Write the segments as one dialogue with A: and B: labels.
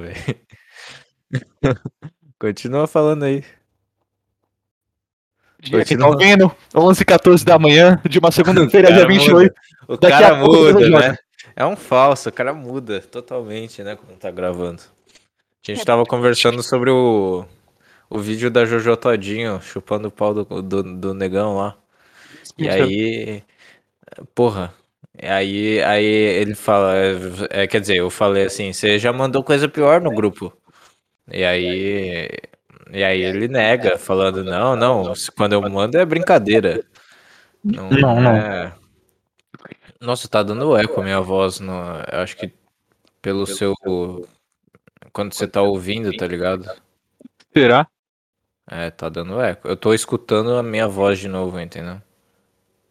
A: velho. Continua falando aí.
B: Dia que tá ouvindo, 11 14 da manhã de uma segunda-feira, dia 28.
A: O
B: Daqui
A: cara muda, né? É um falso, o cara muda totalmente, né? Quando tá gravando. A gente tava conversando sobre o, o vídeo da Jojo Todinho chupando o pau do, do, do negão lá. E aí, porra, aí, aí ele fala, é, quer dizer, eu falei assim, você já mandou coisa pior no grupo. E aí, e aí ele nega, falando, não, não, quando eu mando é brincadeira. Não,
B: Não, não.
A: é... Nossa, tá dando eco a minha voz, no, eu acho que pelo seu, quando você tá ouvindo, tá ligado?
B: Será?
A: É, tá dando eco. Eu tô escutando a minha voz de novo, entendeu?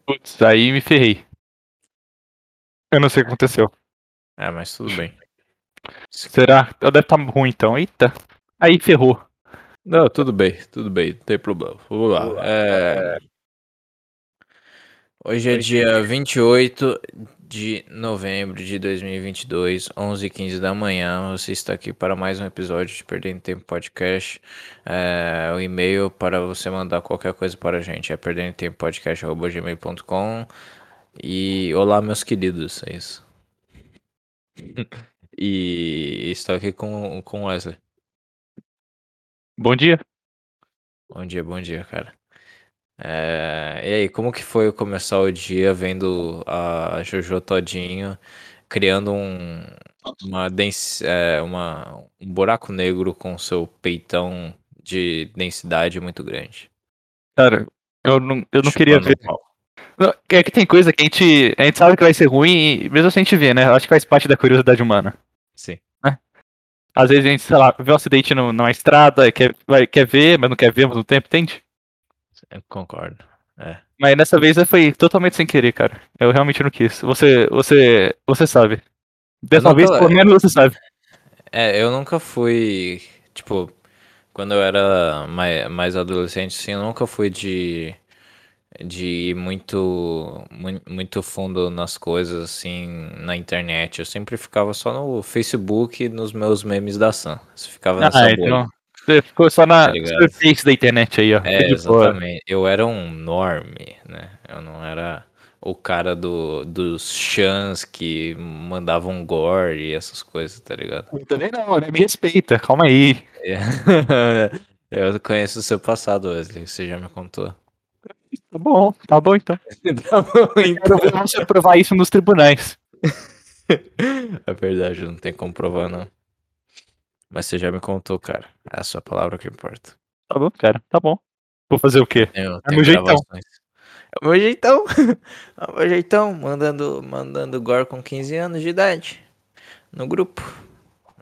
B: Putz, aí me ferrei. Eu não sei o que aconteceu.
A: É, mas tudo bem.
B: Será? Eu deve estar ruim então. Eita. Aí ferrou.
A: Não, tudo bem, tudo bem, não tem problema. Vamos lá. É... Hoje é dia 28 de novembro de 2022, 11h15 da manhã. Você está aqui para mais um episódio de Perdendo Tempo Podcast. É, o e-mail para você mandar qualquer coisa para a gente é perdendotempopodcast.gmail.com E olá, meus queridos, é isso. E estou aqui com, com o Wesley.
B: Bom dia.
A: Bom dia, bom dia, cara. É, E aí, como que foi começar o dia vendo a Jojo Todinho criando um, uma, dens- é, uma- um buraco negro com seu peitão de densidade muito grande?
B: Cara, eu não, eu não queria ver. Não, É que tem coisa que a gente, a gente sabe que vai ser ruim, e mesmo se a gente vê, né? Acho que faz parte da curiosidade humana.
A: Sim.
B: Às vezes a gente, sei lá, vê um acidente no- numa estrada, quer, vai, quer ver, mas não quer ver ao mesmo tempo, entende?
A: Eu concordo.
B: Mas dessa vez foi totalmente sem querer, cara. Eu realmente não quis. Você, você, você sabe. Dessa vez, pelo menos você sabe.
A: É, eu nunca fui, tipo, quando eu era mais, mais adolescente, assim, eu nunca fui de, de ir muito, mui- muito fundo nas coisas, assim, na internet. Eu sempre ficava só no Facebook e nos meus memes da Sam. Eu ficava
B: Ah, então. Você ficou só na
A: Tá
B: superfície da internet aí, ó.
A: É,
B: boa.
A: exatamente. Eu era um norme, né? Eu não era o cara do, dos chans que mandavam gore e essas coisas, tá ligado?
B: Eu também não, né? Me respeita, calma aí.
A: É. Eu conheço o seu passado, Wesley. Você já me contou.
B: Tá bom, tá bom então.
A: Tá bom,
B: Quero ver você provar isso nos tribunais.
A: É verdade, não tem como provar, não. Mas você já me contou, cara. É a sua palavra que importa.
B: Tá bom, cara, tá bom. Vou fazer o quê?
A: Tenho,
B: meu jeitão.
A: É o meu jeitão. É o meu jeitão. Mandando, mandando gore com 15 anos de idade. No grupo.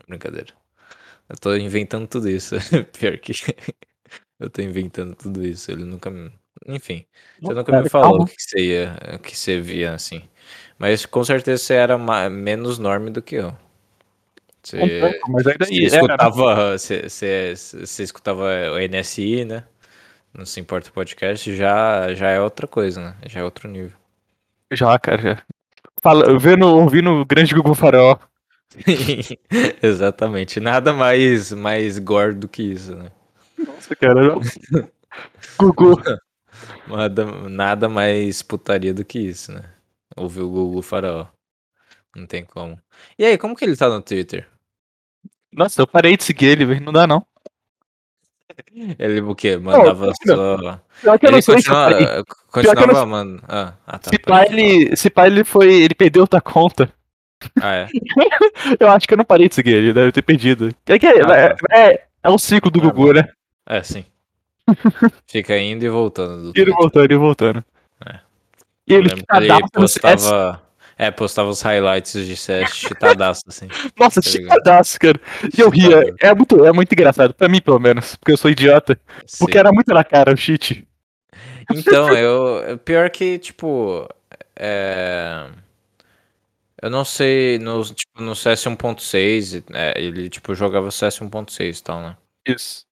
A: Brincadeira. Eu tô inventando tudo isso. Pior que. Eu tô inventando tudo isso. Ele nunca me. Enfim. Você nunca me falou o que você ia. O que você via assim. Mas com certeza você era ma- menos norme do que eu. Você,
B: mas ainda
A: você
B: era, né?
A: escutava. Você, você, você escutava o NSI, né? Não se importa o podcast, já, já é outra coisa, né? Já é outro nível.
B: Já, cara, já. Fala, vendo, ouvindo o grande Google Farol.
A: Exatamente. Nada mais, mais gore do que isso, né?
B: Nossa, cara. Google.
A: Nada, nada mais putaria do que isso, né? Ouvir o Google Faraó. Não tem como. E aí, como que ele tá no Twitter?
B: Nossa, eu parei de seguir ele, velho. Não dá, não.
A: Ele o quê? Mandava
B: não.
A: só.
B: Pior que eu
A: Ele
B: não sei se
A: continua,
B: eu
A: continuava,
B: não-
A: mano. Ah, ah, tá.
B: Se pá, ele, se pá, ele foi. Ele perdeu outra conta.
A: Ah, é.
B: Eu acho que eu não parei de seguir ele, deve ter perdido. É que é,
A: Ah,
B: é, é, é o ciclo do
A: Ah,
B: Gugu, né?
A: É, sim. Fica indo e voltando do
B: Ele
A: Twitter.
B: voltando, ele voltando.
A: É.
B: E ele chitadaço
A: postava. É, postava os highlights de CS chitadaço, assim.
B: Nossa,
A: tá
B: chitadaço, cara. E eu ria. É muito, é muito engraçado, pra mim pelo menos, porque eu sou idiota. Porque
A: Sim.
B: era muito na cara o cheat.
A: Então, eu. Pior que, tipo. É. Eu não sei, no, tipo, no CS 1.6, é, ele, tipo, jogava CS 1.6 e tal, né?
B: Isso.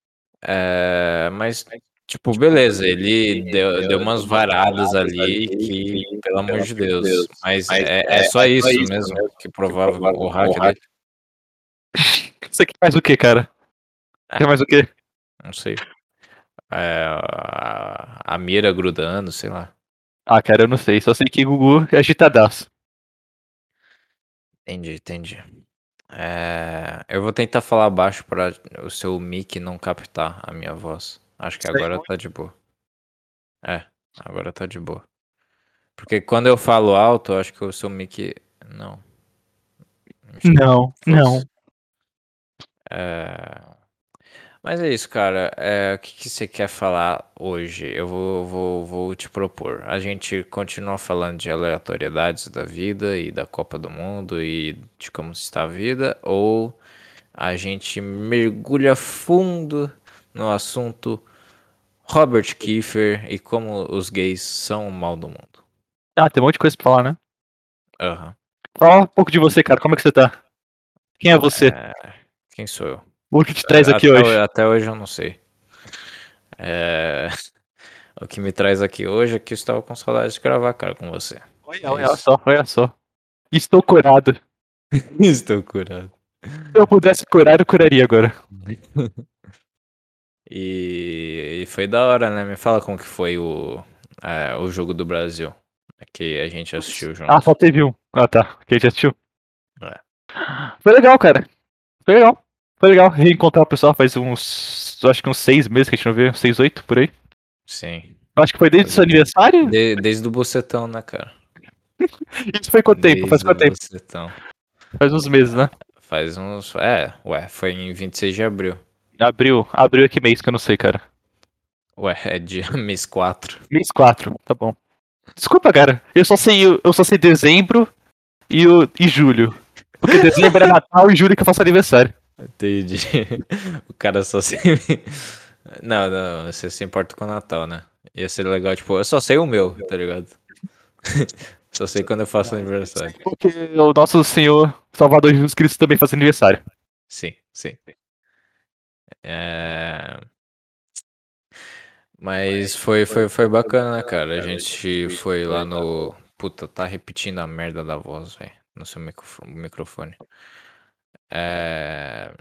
A: É, mas, tipo, beleza, ele deu, deu umas varadas ali que, pelo amor de Deus. Mas é, é só isso mesmo que provava o hack dele.
B: Você quer mais o que, cara?
A: É.
B: Quer mais o quê?
A: Não sei. É, a, a mira grudando, sei lá.
B: Ah, cara, eu não sei. Só sei que Gugu é agitadaço.
A: Entendi, entendi. É, eu vou tentar falar baixo para o seu mic não captar a minha voz. Acho que
B: Sei.
A: agora tá de boa. É, agora tá de boa. Porque quando eu falo alto, eu acho que o seu mic. Não.
B: Não, não.
A: É, Mas é isso, cara. É, O que, que você quer falar hoje? Eu vou, vou, vou te propor. A gente continua falando de aleatoriedades da vida e da Copa do Mundo e de como está a vida, ou a gente mergulha fundo no assunto Robert Kiefer e como os gays são o mal do mundo.
B: Ah, tem um monte de coisa pra falar, né?
A: Aham.
B: Fala um pouco de você, cara. Como é que você tá? Quem é você?
A: É, Quem sou eu?
B: O que te traz aqui
A: até,
B: hoje?
A: Até hoje eu não sei. É, O que me traz aqui hoje é que eu estava com saudade de gravar, cara, com você.
B: Olha, olha só, olha só. Estou curado.
A: Estou curado.
B: Se eu pudesse curar, eu curaria agora.
A: E, e foi da hora, né? Me fala como que foi o, é, o jogo do Brasil. Que a gente assistiu junto.
B: Ah, só teve um. Ah, tá. Quem já assistiu?
A: É.
B: Foi legal, cara. Foi legal. Foi legal reencontrar o pessoal faz uns. Acho que uns seis meses que a gente não vê. Uns seis, oito, por aí.
A: Sim.
B: Acho que foi desde o seu aniversário.
A: De- desde o Bocetão, né, cara?
B: Isso foi quanto tempo? Faz
A: Desde
B: quanto
A: o
B: tempo?
A: Bocetão.
B: Faz uns meses, né?
A: Faz uns. É, ué, foi em 26 de abril.
B: Abril. Abril é que mês que eu não sei, cara.
A: Ué, é dia mês 4.
B: Mês 4, tá bom. Desculpa, cara. Eu só sei, eu só sei dezembro e, o, e julho. Porque dezembro é Natal e julho que eu faço aniversário.
A: Entendi. O cara só se. Não, não, você se importa com o Natal, né? Ia ser legal, tipo, eu só sei o meu, tá ligado? Só sei quando eu faço aniversário.
B: Porque o nosso Senhor Salvador Jesus Cristo também faz aniversário.
A: Sim, sim. É... Mas foi, foi, foi bacana, né, cara? A gente foi lá no. Puta, tá repetindo a merda da voz, velho, no seu microfo- microfone. É...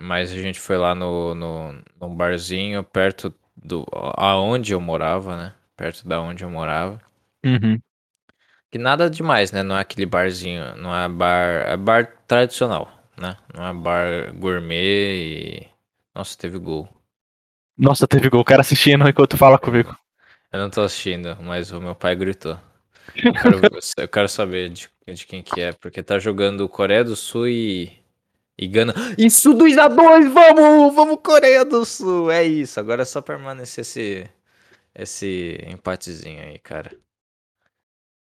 A: Mas a gente foi lá no, no, num barzinho perto do. aonde eu morava, né? Perto da onde eu morava.
B: Uhum.
A: Que nada demais, né? Não é aquele barzinho, não é bar, é bar tradicional, né? Não é bar gourmet e nossa, teve gol.
B: Nossa, teve gol. O cara assistindo enquanto fala comigo.
A: Eu não tô assistindo, mas o meu pai gritou. Eu quero, eu quero saber de, de quem que é, porque tá jogando Coreia do Sul e e Gana. Isso 2 a 2, vamos, vamos Coreia do Sul. É isso. Agora é só permanecer esse esse empatezinho aí, cara.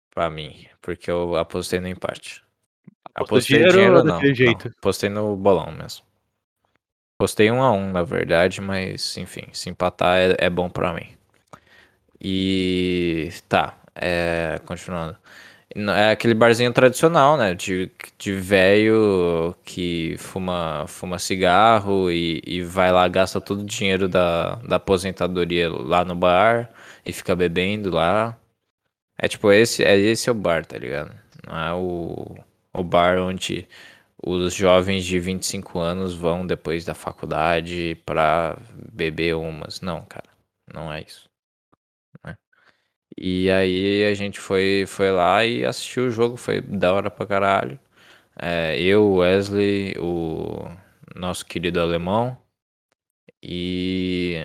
A: Pra mim, porque eu apostei no empate. Apostei
B: dinheiro
A: dinheiro,
B: ou
A: não,
B: daquele
A: não.
B: jeito?
A: Apostei no bolão mesmo. Apostei um a um, na verdade, mas enfim, se empatar é, é bom pra mim. E tá, é, continuando. É aquele barzinho tradicional, né? De, de velho que fuma, fuma cigarro e, e vai lá, gasta todo o dinheiro da, da aposentadoria lá no bar e fica bebendo lá. É tipo, esse é esse é o bar, tá ligado? Não é o, o bar onde os jovens de 25 anos vão depois da faculdade pra beber umas. Não, cara, não é isso. E aí a gente foi, foi lá e assistiu o jogo, foi da hora pra caralho. É, eu, Wesley, o nosso querido alemão e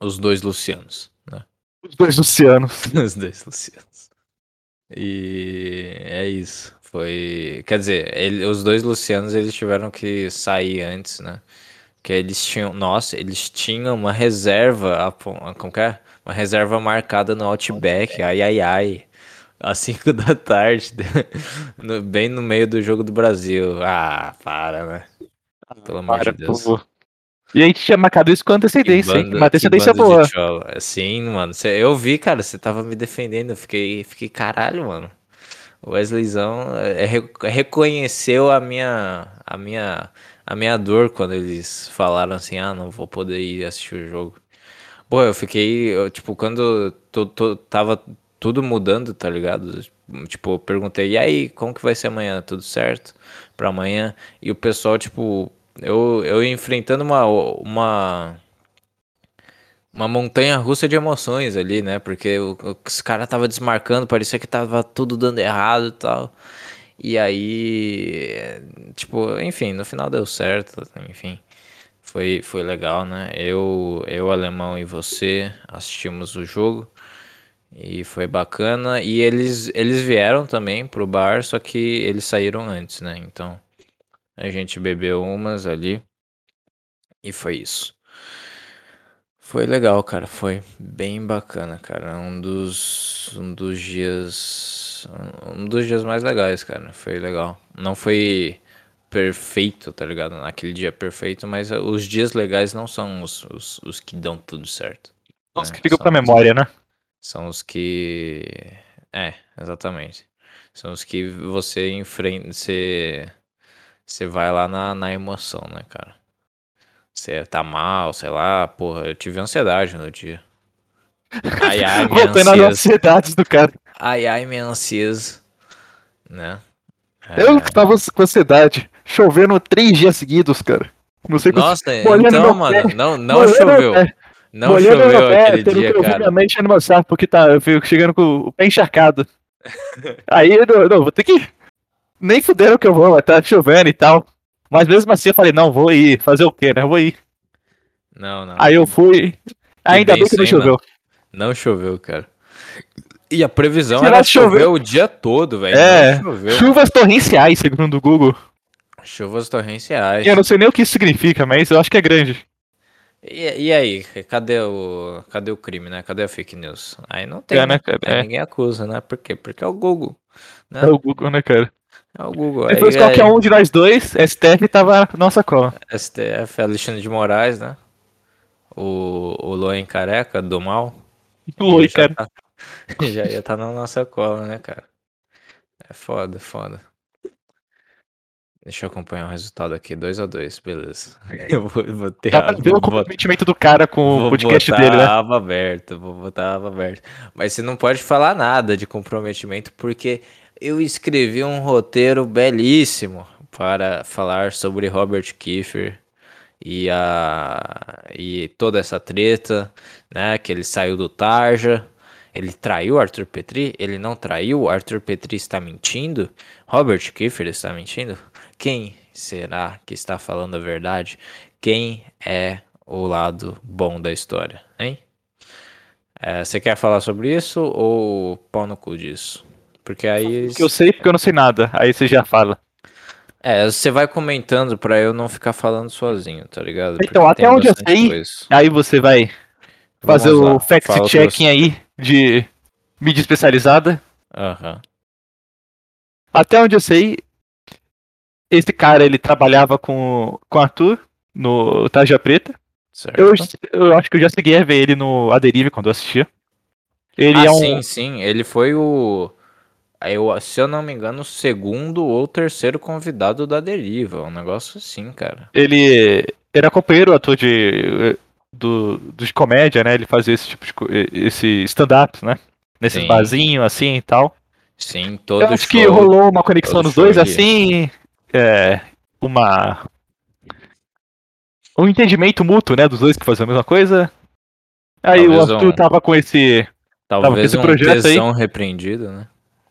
A: os dois Lucianos, né?
B: Os dois Lucianos.
A: Os dois Lucianos. E é isso. Foi. Quer dizer, ele- os dois Lucianos eles tiveram que sair antes, né? Que eles tinham. Nossa, eles tinham uma reserva. a Como que é? Uma reserva marcada no Outback. Ai, ai, ai. Às 5 da tarde. no- bem no meio do jogo do Brasil. Ah, para, né? Pelo amor
B: Para,
A: de Deus.
B: pô. E a gente tinha marcado isso com antecedência, hein? Uma antecedência
A: banda
B: boa.
A: Sim, mano. Cê- eu vi, cara, você tava me defendendo. Eu fiquei, fiquei caralho, mano. O Wesleyzão é, re- reconheceu a minha, a minha, a minha dor quando eles falaram assim, ah, não vou poder ir assistir o jogo. Pô, eu fiquei, eu, tipo, quando to- to- tava tudo mudando, tá ligado? Tipo, eu perguntei, e aí, como que vai ser amanhã? Tudo certo pra amanhã? E o pessoal, tipo, eu, eu enfrentando uma, uma, uma montanha russa de emoções ali, né? Porque o, os caras tava desmarcando, parecia que tava tudo dando errado e tal. E aí, tipo, enfim, no final deu certo, enfim. Foi, foi legal, né? Eu, eu, alemão e você assistimos o jogo e foi bacana. E eles, eles vieram também pro bar, só que eles saíram antes, né? Então a gente bebeu umas ali e foi isso. Foi legal, cara. Foi bem bacana, cara. Um dos, um dos dias, um dos dias mais legais, cara. Foi legal. Não foi perfeito, tá ligado? Naquele dia perfeito, mas os dias legais não são os, os, os que dão tudo certo.
B: Os né? que ficam são pra memória, né?
A: São os que. É, exatamente. São os que você enfrenta. Você, você vai lá na, na emoção, né, cara? Você tá mal, sei lá, porra, eu tive ansiedade no dia.
B: Ai, ai, minha Voltando às ansiedades do cara.
A: Ai, ai, minha ansiedade. Né?
B: É... Eu tava com ansiedade. Chovendo três dias seguidos, cara.
A: Não sei Nossa, então, mano, não, não choveu. Não
B: Molhando choveu pé, aquele dia, que cara. Minha mente meu saco, porque tá, eu fico chegando com o pé encharcado. Aí, não, não, vou ter que... Nem fuderam que eu vou, tá chovendo e tal. Mas mesmo assim eu falei, não, vou ir. Fazer o quê, né? Eu vou ir.
A: Não, não.
B: Aí eu fui. Ainda bem, bem que não choveu.
A: Não. não choveu, cara. E a previsão era chover o dia todo, velho.
B: É, chuvas torrenciais, segundo o Google.
A: Chuvas torrenciais.
B: Eu não sei nem o que isso significa, mas eu acho que é grande.
A: E, e aí, cadê o, cadê o crime, né? Cadê a fake news? Aí não tem, é, né? né? É. Ninguém acusa, né? Por quê? Porque é o Google.
B: Né? É o Google, né, cara?
A: É o Google.
B: Depois aí, qualquer aí... um de nós dois, STF tava na nossa cola.
A: STF, Alexandre de Moraes, né? O, o Loen Careca, do mal.
B: O Loen, cara.
A: Tá, já ia estar tá na nossa cola, né, cara? É foda, foda. Deixa eu acompanhar o resultado aqui, 2 a 2 beleza. Eu
B: vou, vou ter Dá pra ver o comprometimento do cara com o podcast dele, né?
A: Aba aberta, vou botar aba aberta. Mas você não pode falar nada de comprometimento, porque eu escrevi um roteiro belíssimo para falar sobre Robert Kiefer e a e toda essa treta, né, que ele saiu do Tarja, ele traiu Arthur Petri, ele não traiu, Arthur Petri está mentindo, Robert Kiefer está mentindo. Quem será que está falando a verdade? Quem é o lado bom da história, hein? É, você quer falar sobre isso ou pau no cu disso? Porque aí.
B: Que eu sei porque eu não sei nada. Aí você já fala.
A: É, você vai comentando pra eu não ficar falando sozinho, tá ligado?
B: Então, porque até onde eu sei, coisa. aí você vai fazer Vamos o fact-checking aí de mídia especializada.
A: Aham. Uhum.
B: Até onde eu sei, esse cara, ele trabalhava com, com Arthur no Taja Preta. Eu, eu acho que eu já segui a ver ele no A Derive quando eu assistia.
A: Ele ah, é um... sim, sim. Ele foi o. Eu, se eu não me engano, o segundo ou terceiro convidado da Deriva. Um negócio assim, cara.
B: Ele era companheiro ator de, do, de comédia, né? Ele fazia esse tipo de esse stand-up, né? Nesse barzinho assim e tal.
A: Sim, todo
B: Eu acho show, que rolou uma conexão nos dois, assim é, uma um entendimento mútuo, né, dos dois que faziam a mesma coisa. Aí Talvez o Arthur um... tava com esse
A: Talvez tava com esse um projeto aí. repreendido, né?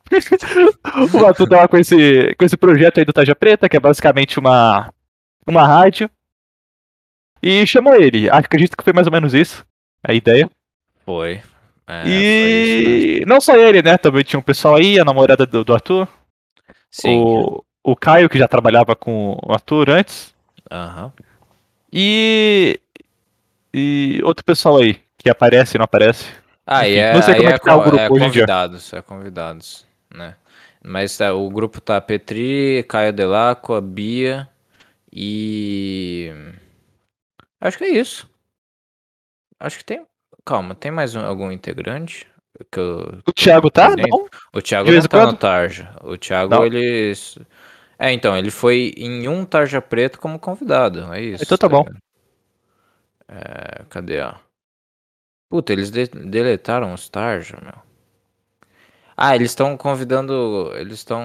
B: o Arthur tava com esse com esse projeto aí do Taja Preta, que é basicamente uma uma rádio. E chamou ele. Acredito que foi mais ou menos isso a ideia.
A: Foi.
B: É, e foi isso, né? não só ele, né? Também tinha um pessoal aí, a namorada do, do Arthur. Sim. O, o Caio, que já trabalhava com o Arthur antes.
A: Aham.
B: E. E outro pessoal aí, que aparece e não aparece.
A: Ah, Enfim, é, não sei como é, é, tá o grupo é hoje convidados, é convidados, né? Mas tá, o grupo tá Petri, Caio Delaco, a Bia e. Acho que é isso. Acho que tem. Calma, tem mais um, algum integrante? Que eu...
B: O Thiago tá? Não?
A: O Thiago não tá no Tarja. O Thiago, não. ele. É, então, ele foi em um Tarja Preto como convidado, é isso.
B: Então tá bom.
A: É, cadê, ó? Puta, eles de deletaram os Tarja, meu. Ah, eles estão convidando. Eles estão.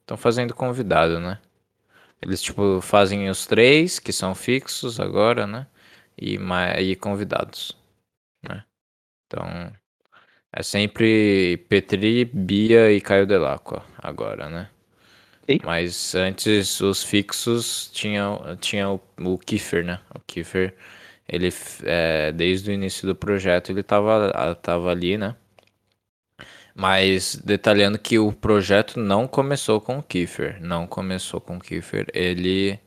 A: Estão fazendo convidado, né? Eles, tipo, fazem os três, que são fixos agora, né? E, e convidados, né? Então, é sempre Petri, Bia e Caio Delacqua agora, né? E? Mas antes os fixos tinha, tinha o, o Kiefer, né? O Kiefer, ele, é, desde o início do projeto, ele tava, tava ali, né? Mas detalhando que o projeto não começou com o Kiefer, não começou com o Kiefer. Ele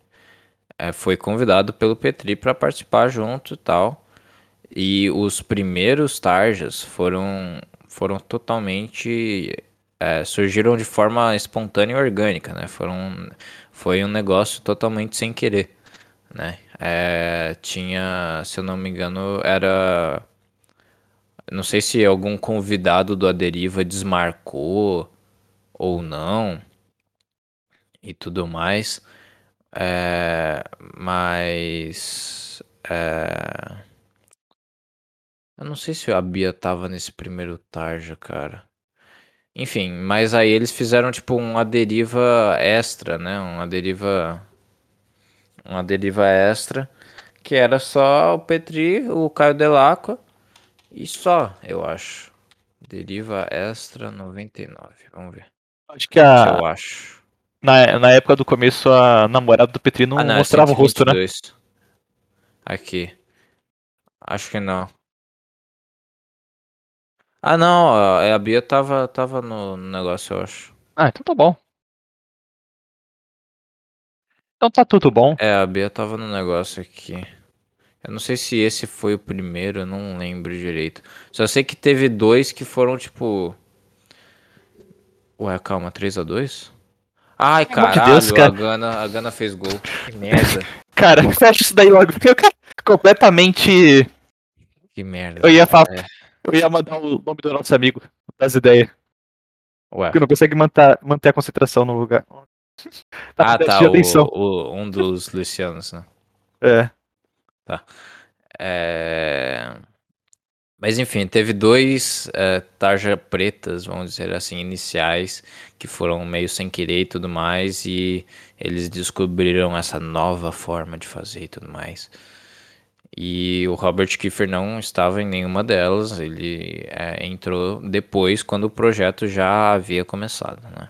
A: é, foi convidado pelo Petri para participar junto e tal. E os primeiros tarjas foram, foram totalmente. É, surgiram de forma espontânea e orgânica, né? Foram, foi um negócio totalmente sem querer, né? É, tinha, se eu não me engano, era não sei se algum convidado do Aderiva desmarcou ou não e tudo mais. É, mas. É, eu não sei se a Bia tava nesse primeiro Tarja, cara. Enfim, mas aí eles fizeram tipo uma deriva extra, né? Uma deriva. Uma deriva extra. Que era só o Petri, o Caio Delacqua e só, eu acho. Deriva Extra 99. Vamos ver.
B: Acho que a. Eu acho. Na, na época do começo, a namorada do Petri não, ah, não é mostrava o rosto, né?
A: Aqui. Acho que não. Ah, não. A Bia tava, tava no negócio, eu acho.
B: Ah, então tá bom. Então tá tudo bom.
A: É, a Bia tava no negócio aqui. Eu não sei se esse foi o primeiro, eu não lembro direito. Só sei que teve dois que foram tipo. Ué, calma, 3x2? Ai, caralho, de Deus, cara. a, Gana, a Gana fez gol. Que merda.
B: cara, fecha isso daí logo, porque eu quero completamente.
A: Que merda.
B: Eu ia falar. É. Eu ia mandar o nome do nosso amigo das ideias. Ué. Porque não consegue manter, manter a concentração no lugar.
A: Tá ah, tá. O, o, um dos Lucianos, né?
B: É.
A: Tá. É... Mas enfim, teve dois é, tarja pretas, vamos dizer assim, iniciais, que foram meio sem querer e tudo mais, e eles descobriram essa nova forma de fazer e tudo mais. E o Robert Kiefer não estava em nenhuma delas, ele é, entrou depois, quando o projeto já havia começado, né?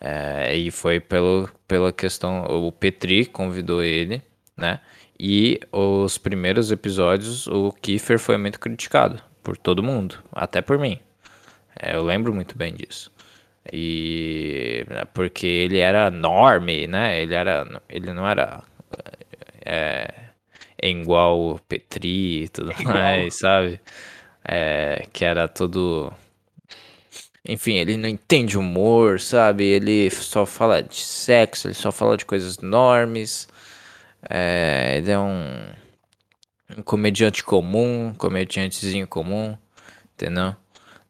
A: É, e foi pelo, pela questão, o Petri convidou ele, né? E os primeiros episódios, o Kiefer foi muito criticado por todo mundo, até por mim. É, eu lembro muito bem disso. E porque ele era norme, né? Ele era, ele não era é, é igual o Petri e tudo mais, sabe? É, que era todo enfim, ele não entende humor, sabe? Ele só fala de sexo, ele só fala de coisas normes. É, ele é um, um comediante comum, um comediantezinho comum, entendeu?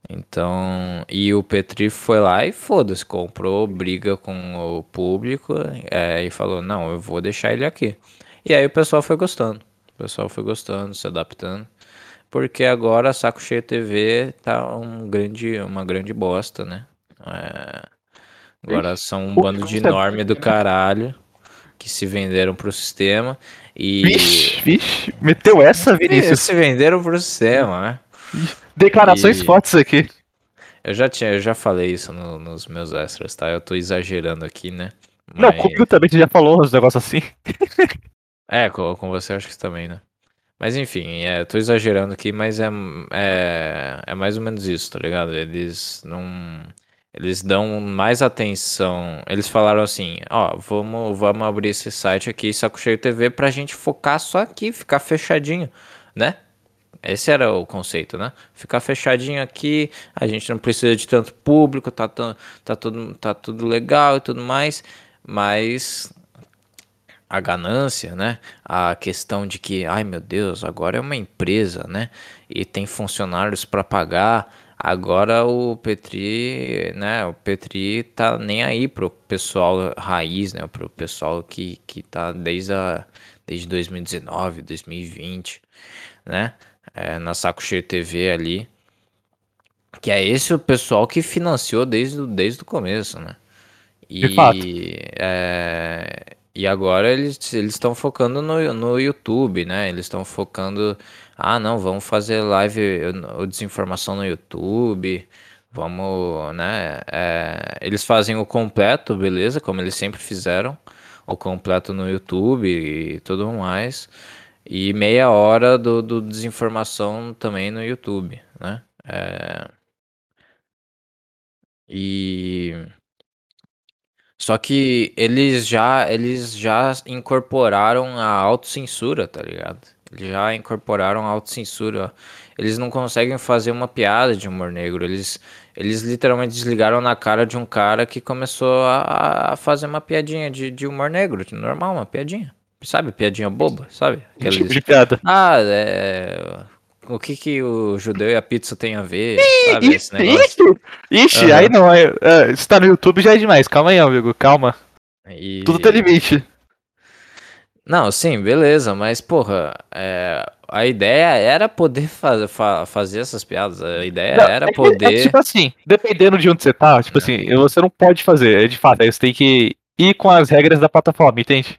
A: Então, e o Petri foi lá e foda-se, comprou briga com o público é, e falou: Não, eu vou deixar ele aqui. E aí o pessoal foi gostando, o pessoal foi gostando, se adaptando, porque agora Saco Cheio TV tá um grande, uma grande bosta, né? É, agora são um bando de enorme do caralho que se venderam para o sistema e
B: vixe, vixe, meteu essa Vinícius.
A: Se venderam para o sistema né?
B: Declarações e... fortes aqui.
A: Eu já tinha eu já falei isso no, nos meus extras tá? Eu tô exagerando aqui né?
B: Mas... não comigo também você já falou uns negócios assim
A: é com, com você acho que também né mas enfim, é, tô exagerando aqui, mas é, é, é mais ou menos isso, tá ligado? Eles não eles dão mais atenção. Eles falaram assim: ó, vamos, vamos abrir esse site aqui, Saco Cheio TV, pra gente focar só aqui, ficar fechadinho, né? Esse era o conceito, né? Ficar fechadinho aqui, a gente não precisa de tanto público, tá, tá, tudo, tá tudo legal e tudo mais, mas a ganância, né? A questão de que, ai meu Deus, agora é uma empresa, né? E tem funcionários para pagar. Agora o Petri, né, o Petri tá nem aí pro pessoal raiz, né, pro pessoal que, que tá desde, a, desde 2019, 2020, né, é, na Saco Cheio TV ali, que é esse o pessoal que financiou desde, desde o começo, né, E, é, e agora eles estão focando no, no YouTube, né? Eles estão focando. Ah, não, vamos fazer live ou desinformação no YouTube. Vamos, né? É, eles fazem o completo, beleza? Como eles sempre fizeram. O completo no YouTube e tudo mais. E meia hora do, do desinformação também no YouTube, né? É, e só que eles já eles já incorporaram a autocensura, tá ligado? Eles já incorporaram a autocensura. Eles não conseguem fazer uma piada de humor negro. Eles, eles literalmente desligaram na cara de um cara que começou a, a fazer uma piadinha de, de humor negro. Normal, uma piadinha. Sabe? Piadinha boba, sabe?
B: Aqueles... Tipo de piada.
A: Ah, é o que que o judeu e a pizza tem a ver, sabe, esse
B: negócio? Ixi, uhum. aí não, é, é, se tá no YouTube já é demais, calma aí, amigo, calma. E... Tudo tem limite.
A: Não, sim, beleza, mas porra, é, a ideia era poder fa fa fazer essas piadas, a ideia não, era é, é poder... É,
B: tipo assim, dependendo de onde você tá, tipo assim, você não pode fazer, é de fato, aí você tem que ir com as regras da plataforma, entende?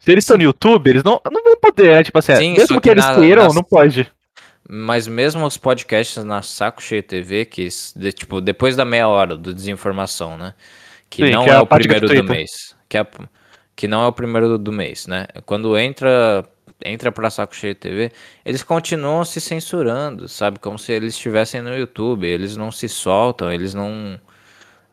B: Se eles estão no YouTube, eles não, não vão poder, né? Tipo assim, Sim, mesmo que, que eles na, queiram, nas... não pode.
A: Mas mesmo os podcasts na Saco Cheio TV, que de, tipo, depois da meia hora do desinformação, né? Que Sim, não que é, é o primeiro do mês. Que, é, que não é o primeiro do, do mês, né? Quando entra entra pra Saco Cheio TV, eles continuam se censurando, sabe? Como se eles estivessem no YouTube. Eles não se soltam, eles não.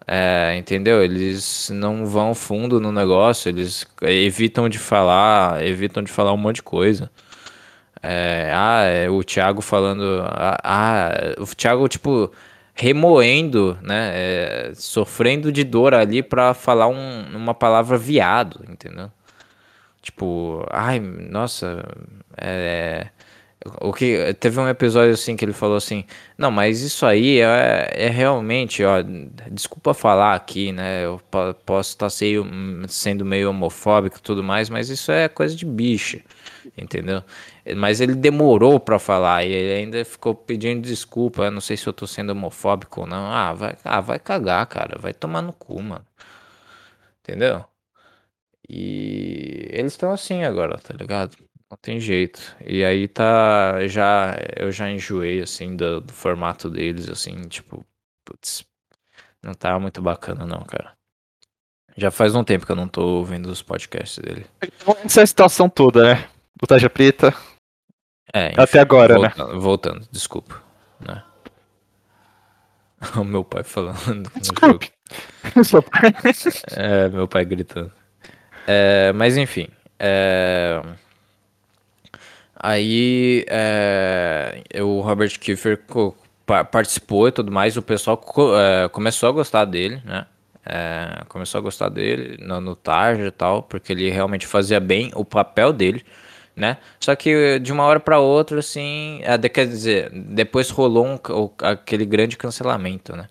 A: É, entendeu? Eles não vão fundo no negócio, eles evitam de falar, evitam de falar um monte de coisa. É, ah, é, o Thiago falando. Ah, ah, o Thiago, tipo, remoendo, né? É, sofrendo de dor ali pra falar um, uma palavra viado, entendeu? Tipo, ai, nossa, é. O que teve um episódio assim que ele falou assim: "Não, mas isso aí é, é realmente, ó, desculpa falar aqui, né? Eu posso estar tá sendo meio homofóbico e tudo mais, mas isso é coisa de bicho, entendeu? Mas ele demorou para falar e ele ainda ficou pedindo desculpa. Eu não sei se eu tô sendo homofóbico ou não. Ah, vai, ah, vai cagar, cara. Vai tomar no cu, mano. Entendeu? E eles estão assim agora, tá ligado? Não tem jeito. E aí tá. Já, eu já enjoei, assim, do, do formato deles, assim, tipo. Putz, não tá muito bacana, não, cara. Já faz um tempo que eu não tô ouvindo os podcasts dele.
B: Essa é situação toda, né? Botaja preta,
A: é,
B: enfim, Até agora, né? voltando,
A: né? Voltando, desculpa. Né? O meu pai falando.
B: Desculpe.
A: é, meu pai gritando. É, mas enfim. É... Aí é... o Robert Kiefer participou e tudo mais. O pessoal co é, começou a gostar dele, né? É, começou a gostar dele no, no Tarja e tal, porque ele realmente fazia bem o papel dele né? Só que de uma hora para outra, assim, é, quer dizer, depois rolou um, aquele grande cancelamento, né?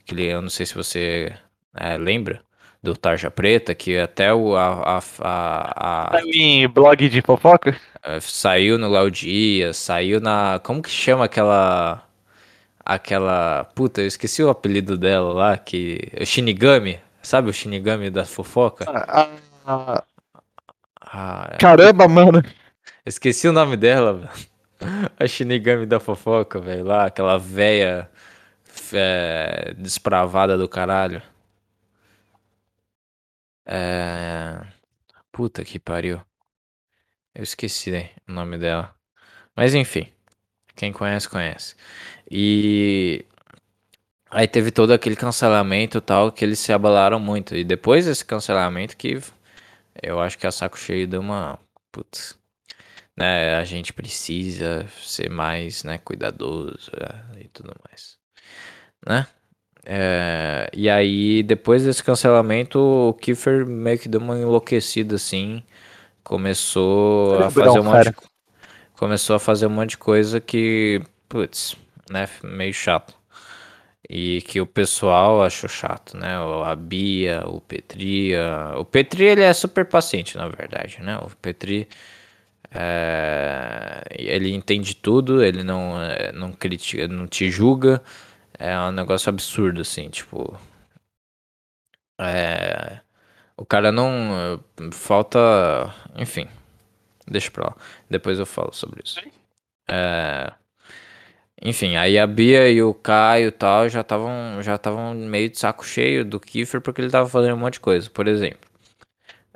A: Aquele, eu não sei se você é, lembra do Tarja Preta, que até o a, a, a,
B: a em blog de fofoca
A: é, saiu no Léo Dias, saiu na como que chama aquela aquela puta, eu esqueci o apelido dela lá, que o Shinigami, sabe o Shinigami da fofoca? Ah,
B: ah, ah, Caramba, mano.
A: Esqueci o nome dela, velho. A Shinigami da fofoca, velho. Lá, aquela véia é, despravada do caralho. É... Puta que pariu. Eu esqueci né, o nome dela. Mas enfim. Quem conhece, conhece. E aí teve todo aquele cancelamento tal que eles se abalaram muito. E depois desse cancelamento que eu acho que a saco cheio deu uma. Putz. Né, a gente precisa ser mais né, cuidadoso é, e tudo mais. Né? É, e aí, depois desse cancelamento, o Kiefer meio que deu uma enlouquecida assim. Começou a fazer um monte de, começou a fazer um monte de coisa que, putz, né, meio chato e que o pessoal achou chato, né? A Bia, o Petri, a... o Petri ele é super paciente, na verdade, né? O Petri é... ele entende tudo, ele não é, não critica, não te julga, é um negócio absurdo assim, tipo É, o cara não. Falta. Enfim. Deixa pra lá. Depois eu falo sobre isso. É, enfim, aí a Bia e o Caio e tal já estavam já estavam meio de saco cheio do Kiefer porque ele tava fazendo um monte de coisa. Por exemplo,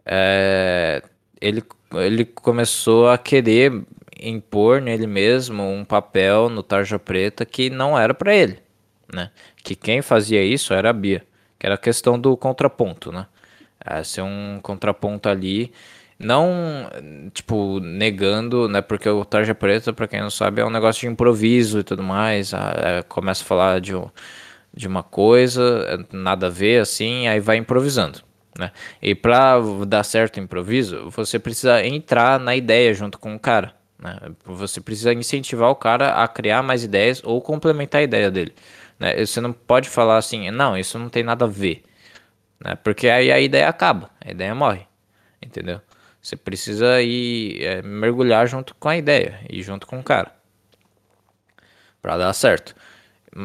A: é, ele, ele começou a querer impor nele mesmo um papel no Tarja Preta que não era para ele, né? Que quem fazia isso era a Bia, que era a questão do contraponto, né? É, ser um contraponto ali, não, tipo, negando, né? Porque o Tarja Preta, para quem não sabe, é um negócio de improviso e tudo mais. É, começa a falar de, de uma coisa, nada a ver, assim, aí vai improvisando. Né? E para dar certo improviso, você precisa entrar na ideia junto com o cara. Né? Você precisa incentivar o cara a criar mais ideias ou complementar a ideia dele. Né? Você não pode falar assim, não, isso não tem nada a ver. Né? Porque aí a ideia acaba, a ideia morre. Entendeu? Você precisa ir é, mergulhar junto com a ideia e junto com o cara. Para dar certo.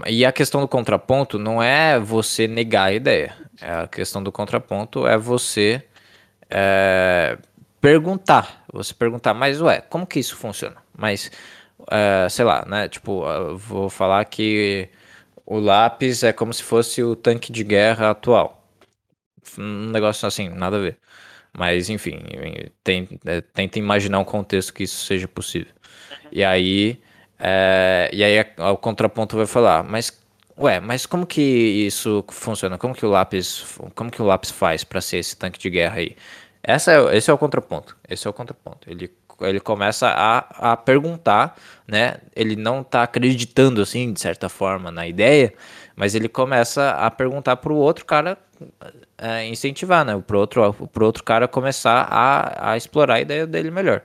A: E a questão do contraponto não é você negar a ideia. A questão do contraponto é você é, perguntar. Você perguntar, mas ué, como que isso funciona? Mas, é, sei lá, né? Tipo, vou falar que o lápis é como se fosse o tanque de guerra atual. Um negócio assim, nada a ver. Mas, enfim, tem, é, tenta imaginar um contexto que isso seja possível. E aí é, e aí o contraponto vai falar, mas ué, mas como que isso funciona? Como que o lápis, como que o lápis faz para ser esse tanque de guerra aí? Essa é, esse é o contraponto. Esse é o contraponto. Ele ele começa a, a perguntar, né? Ele não está acreditando assim, de certa forma, na ideia, mas ele começa a perguntar para o outro cara é, incentivar, né? Para o outro, pro outro cara começar a, a explorar a ideia dele melhor,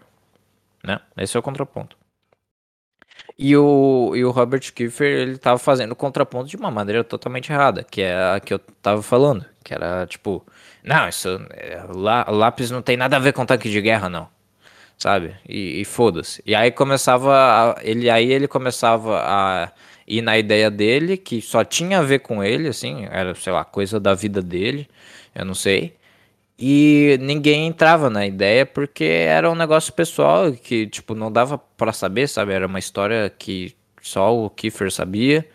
A: né? Esse é o contraponto. E o, e o Robert Kiefer, ele tava fazendo o contraponto de uma maneira totalmente errada, que é a que eu tava falando, que era tipo, não, isso, é, lá, lápis não tem nada a ver com tanque de guerra, não, sabe? E, e foda-se. E aí começava, a, ele, aí ele começava a ir na ideia dele, que só tinha a ver com ele, assim, era, sei lá, coisa da vida dele, eu não sei. E ninguém entrava na ideia porque era um negócio pessoal que, tipo, não dava para saber, sabe? Era uma história que só o Kiefer sabia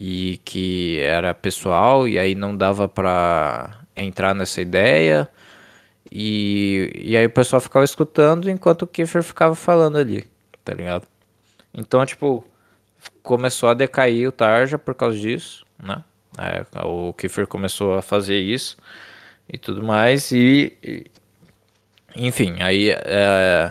A: e que era pessoal e aí não dava para entrar nessa ideia. E, e aí o pessoal ficava escutando enquanto o Kiefer ficava falando ali, tá ligado? Então, tipo, começou a decair o Tarja por causa disso, né? É, o Kiefer começou a fazer isso e tudo mais. E, e enfim, aí é,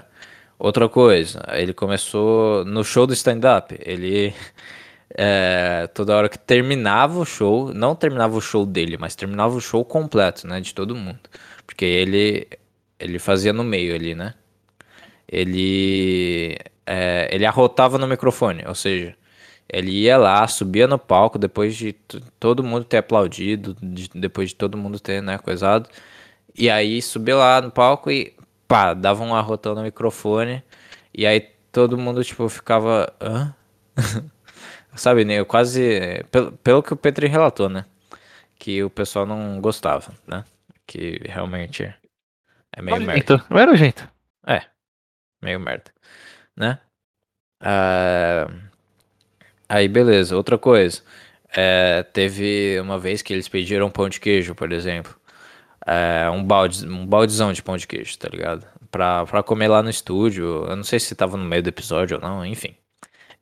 A: outra coisa, ele começou no show do stand-up. Ele é, toda hora que terminava o show, não terminava o show dele, mas terminava o show completo, né, de todo mundo, porque ele ele fazia no meio ali, né? Ele é, ele arrotava no microfone, ou seja, ele ia lá, subia no palco depois de todo mundo ter aplaudido, de, depois de todo mundo ter, né, coisado. E aí subia lá no palco e pá, dava um arrotão no microfone. E aí todo mundo, tipo, ficava. Hã? Sabe, né? Eu quase. Pelo, pelo que o Petri relatou, né? Que o pessoal não gostava, né? Que realmente é meio merda.
B: Não era o jeito.
A: É, meio merda, né? Uh, Aí, beleza. Outra coisa. É, teve uma vez que eles pediram pão de queijo, por exemplo. É, um, balde, um baldezão de pão de queijo, tá ligado? Pra, pra comer lá no estúdio. Eu não sei se tava no meio do episódio ou não, enfim.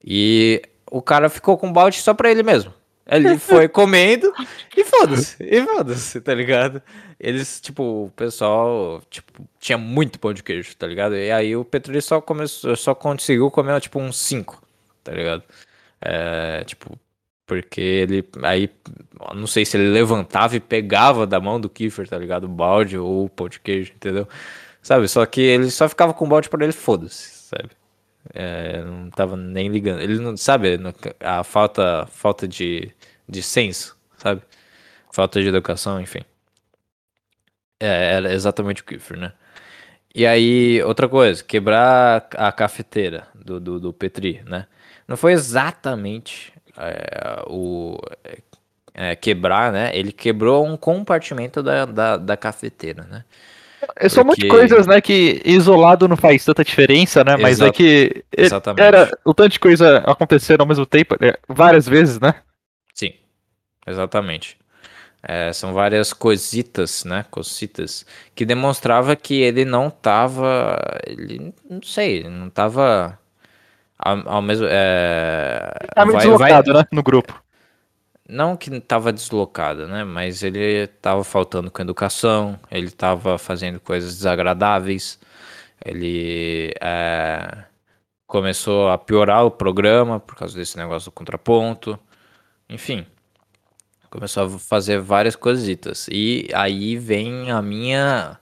A: E o cara ficou com um balde só pra ele mesmo. Ele foi comendo e foda-se, e foda-se, tá ligado? Eles, tipo, o pessoal, tipo, tinha muito pão de queijo, tá ligado? E aí o Petri só começou, só conseguiu comer, tipo, uns 5, tá ligado? É, tipo, porque ele aí não sei se ele levantava e pegava da mão do Kiefer, tá ligado? O balde ou o pão de queijo, entendeu? Sabe? Só que ele só ficava com o balde para ele, foda-se, sabe? É, não tava nem ligando. Ele não sabe a falta falta de, de senso, sabe? Falta de educação, enfim. É, era exatamente o Kiefer, né? E aí, outra coisa, quebrar a cafeteira do, do, do Petri, né? Não foi exatamente é, o. é, quebrar, né? Ele quebrou um compartimento da, da, da cafeteira, né?
B: É só Porque... muitas coisas, né, que isolado não faz tanta diferença, né? Mas é que Exatamente. era o tanto de coisa acontecendo ao mesmo tempo, né, várias vezes, né?
A: Sim, exatamente. É, são várias cositas, né? Cositas que demonstrava que ele não tava, ele não sei, ele não tava ao, ao mesmo, é,
B: tava vai, deslocado, vai, né? No grupo.
A: Não que estava deslocado, né? Mas ele estava faltando com educação, ele estava fazendo coisas desagradáveis, ele é, começou a piorar o programa por causa desse negócio do contraponto, enfim, começou a fazer várias coisitas. E aí vem a minha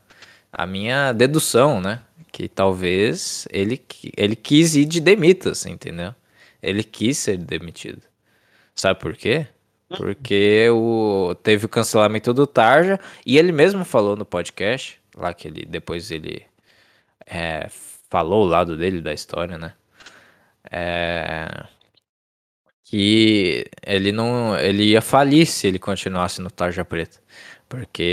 A: a minha dedução, né? Que talvez ele, ele quis ir de demitas, entendeu? Ele quis ser demitido. Sabe por quê? Porque o, teve o cancelamento do Tarja e ele mesmo falou no podcast, lá que ele depois ele é, falou o lado dele da história, né? É, que ele não ele ia falir se ele continuasse no Tarja Preta. Porque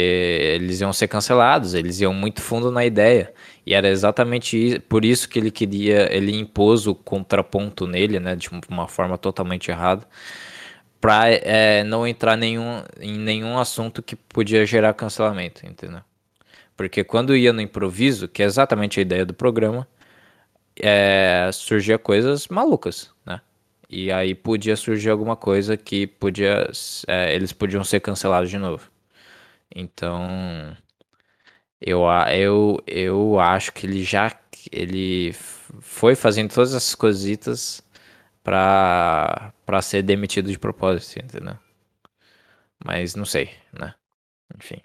A: eles iam ser cancelados, eles iam muito fundo na ideia. E era exatamente por isso que ele queria, ele impôs o contraponto nele, né, de uma forma totalmente errada para é, não entrar nenhum, em nenhum assunto que podia gerar cancelamento, entendeu? Porque quando ia no improviso, que é exatamente a ideia do programa, é, surgia coisas malucas, né? E aí podia surgir alguma coisa que podia, é, eles podiam ser cancelados de novo. Então, eu, eu, eu acho que ele já ele foi fazendo todas essas cositas pra, pra ser demitido de propósito, entendeu? Mas não sei, né? Enfim.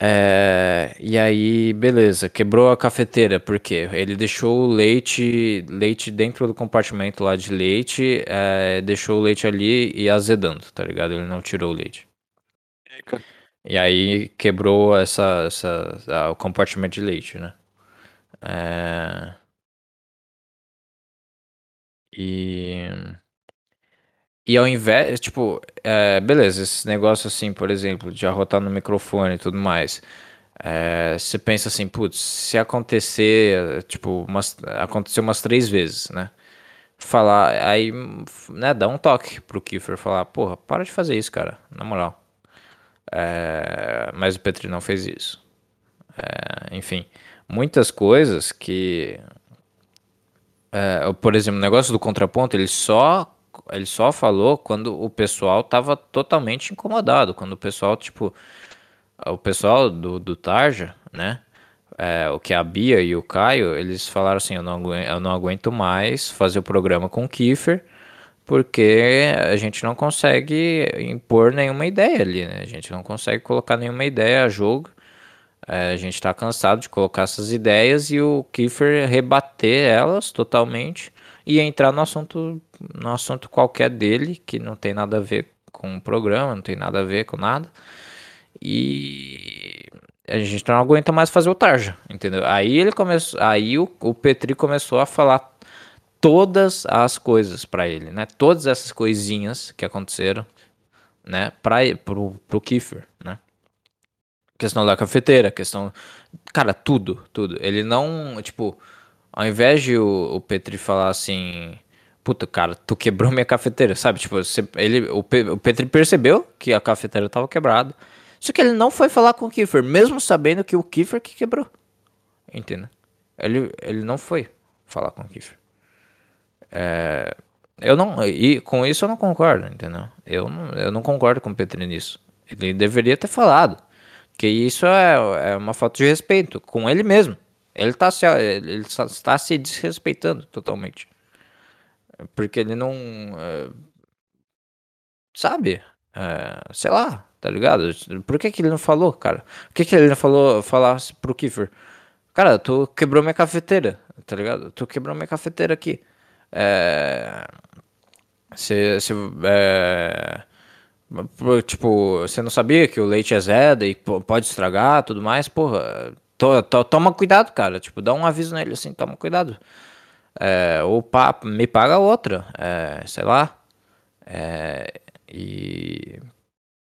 A: É, e aí, beleza, quebrou a cafeteira, por quê? Ele deixou o leite, leite dentro do compartimento lá de leite, é, deixou o leite ali e azedando, tá ligado? Ele não tirou o leite. E aí quebrou essa, essa, o compartimento de leite, né? É... E. E ao invés, tipo, é, beleza, esse negócio assim, por exemplo, de arrotar no microfone e tudo mais. É, você pensa assim, putz, se acontecer, tipo, umas, aconteceu umas três vezes, né? Falar, aí, né, dá um toque pro Kiefer falar, porra, para de fazer isso, cara, na moral. É, mas o Petri não fez isso. É, enfim, muitas coisas que é, por exemplo, o negócio do contraponto, ele só ele só falou quando o pessoal tava totalmente incomodado, quando o pessoal, tipo, o pessoal do, do Tarja, né, é, o que a Bia e o Caio, eles falaram assim, eu não, aguento, eu não aguento mais fazer o programa com o Kiefer, porque a gente não consegue impor nenhuma ideia ali, né, a gente não consegue colocar nenhuma ideia a jogo, é, a gente está cansado de colocar essas ideias e o Kiefer rebater elas totalmente e entrar no assunto, no assunto qualquer dele, que não tem nada a ver com o programa, não tem nada a ver com nada. E a gente não aguenta mais fazer o Tarja, entendeu? Aí ele começou, aí o, o Petri começou a falar todas as coisas para ele, né? Todas essas coisinhas que aconteceram, né, para pro, pro Kiefer, né? Questão da cafeteira, questão. Cara, tudo, tudo. Ele não, tipo, ao invés de o, o Petri falar assim. Puta, cara, tu quebrou minha cafeteira, sabe? Tipo, você, ele, o, o Petri percebeu que a cafeteira tava quebrada. Só que ele não foi falar com o Kiefer, mesmo sabendo que o Kiefer que quebrou. Entendeu? Ele, ele não foi falar com o Kiefer. É, eu não. E com isso eu não concordo, entendeu? Eu não, eu não concordo com o Petri nisso. Ele deveria ter falado. Que isso é, é uma falta de respeito com ele mesmo. Ele está se, ele está se desrespeitando totalmente. Porque ele não. É, sabe? É, sei lá, tá ligado? Por que, que ele não falou, cara? Por que, que ele não falou falasse pro Kiefer? Cara, tu quebrou minha cafeteira, tá ligado? Tu quebrou minha cafeteira aqui. É. Se, se, é, Tipo, você não sabia que o leite é zeda e pode estragar tudo mais? Porra, to, to, toma cuidado, cara. Tipo, dá um aviso nele assim, toma cuidado. É, ou pa, me paga outra, é, sei lá. É, E,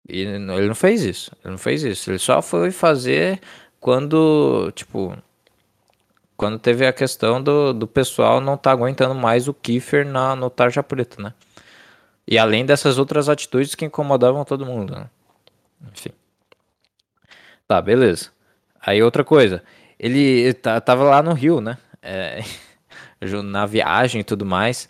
A: e ele não fez isso. Ele não fez isso. Ele só foi fazer quando, tipo, quando teve a questão do, do pessoal não tá aguentando mais o Kiefer na, no Tarja Preta, né? E além dessas outras atitudes que incomodavam todo mundo, né? Enfim. Tá, beleza. Aí outra coisa. Ele tava lá no Rio, né? É, na viagem e tudo mais.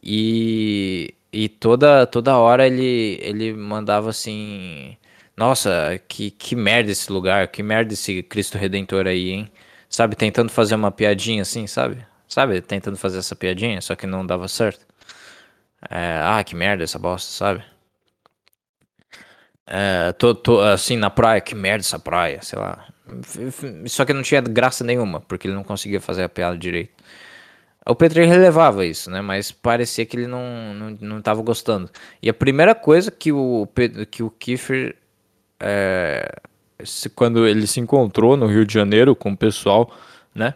A: E, e toda, toda hora ele, ele mandava assim: Nossa, que, que merda esse lugar, que merda esse Cristo Redentor aí, hein? Sabe, tentando fazer uma piadinha assim, sabe? Sabe, tentando fazer essa piadinha, só que não dava certo. É, ah, que merda essa bosta, sabe? É, tô, tô, assim, na praia, que merda essa praia, sei lá. Só que não tinha graça nenhuma, porque ele não conseguia fazer a piada direito. O Petri relevava isso, né? Mas parecia que ele não, não, não tava gostando. E a primeira coisa que o, que o Kiefer, é, quando ele se encontrou no Rio de Janeiro com o pessoal, né?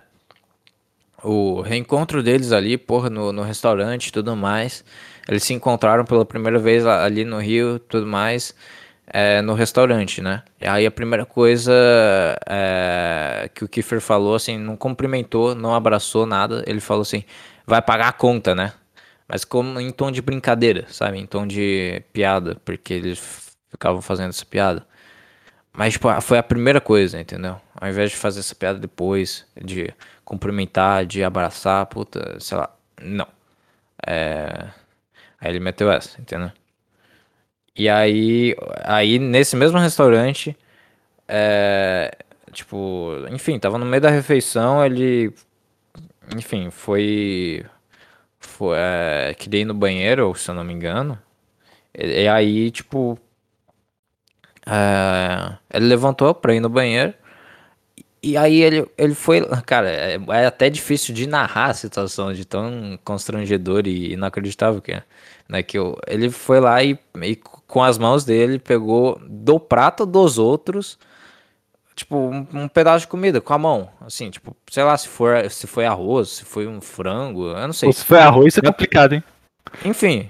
A: O reencontro deles ali, porra, no, no restaurante e tudo mais. Eles se encontraram pela primeira vez ali no Rio tudo mais é, no restaurante, né? E aí a primeira coisa é, que o Kiefer falou, assim, não cumprimentou, não abraçou nada. Ele falou assim, vai pagar a conta, né? Mas como em tom de brincadeira, sabe? Em tom de piada, porque eles ficavam fazendo essa piada. Mas, tipo, foi a primeira coisa, entendeu? Ao invés de fazer essa piada depois, de cumprimentar, de abraçar, puta, sei lá, não. É... Aí ele meteu essa, entendeu? E aí, aí nesse mesmo restaurante, é, tipo, enfim, tava no meio da refeição, ele, enfim, foi, foi é, queria ir no banheiro, se eu não me engano. E, aí, tipo, é, ele levantou pra ir no banheiro. E aí ele, ele foi. Cara, é, é, até difícil de narrar a situação de tão constrangedor e inacreditável que é. Né, que eu, ele foi lá e, e com as mãos dele pegou do prato dos outros, tipo, um, um, pedaço de comida com a mão. Assim, tipo, sei lá se, for, se foi arroz, se foi um frango, eu não sei.
B: Se foi arroz, é complicado, hein?
A: Enfim,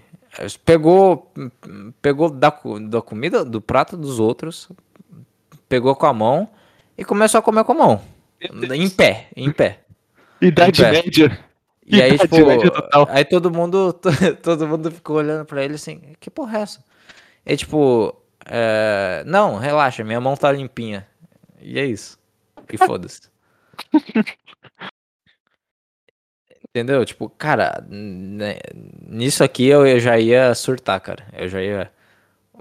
A: pegou pegou da, da comida, do prato dos outros, pegou com a mão e começou a comer com a mão. Em pé, em pé.
B: Idade em pé. média.
A: E aí, tipo, aí todo mundo, todo mundo ficou olhando pra ele assim, que porra é essa? E tipo, é... não, relaxa, minha mão tá limpinha. E é isso. E foda-se. Entendeu? Tipo, cara, né, nisso aqui eu já ia surtar, cara. Eu já ia.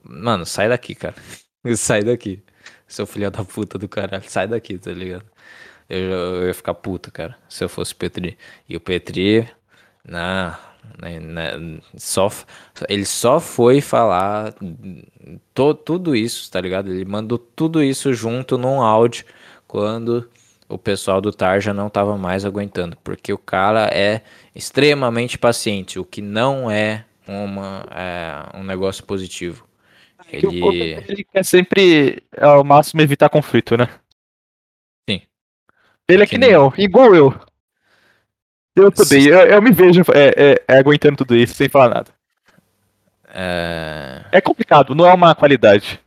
A: Mano, sai daqui, cara. sai daqui. Seu filho da puta do caralho, sai daqui, tá ligado? Eu, eu ia ficar puto, cara, se eu fosse Petri. E o Petri, na, na, na, só, ele só foi falar to, tudo isso, tá ligado? Ele mandou tudo isso junto num áudio quando o pessoal do Tarja não tava mais aguentando, porque o cara é extremamente paciente, o que não é uma, é, um negócio positivo.
B: Ele... ele quer sempre, ao máximo, evitar conflito, né?
A: Sim.
B: Ele é que, que nem eu, igual eu. Eu também, eu, eu me vejo é, é, é, aguentando tudo isso sem falar nada.
A: É...
B: é complicado, não é uma qualidade.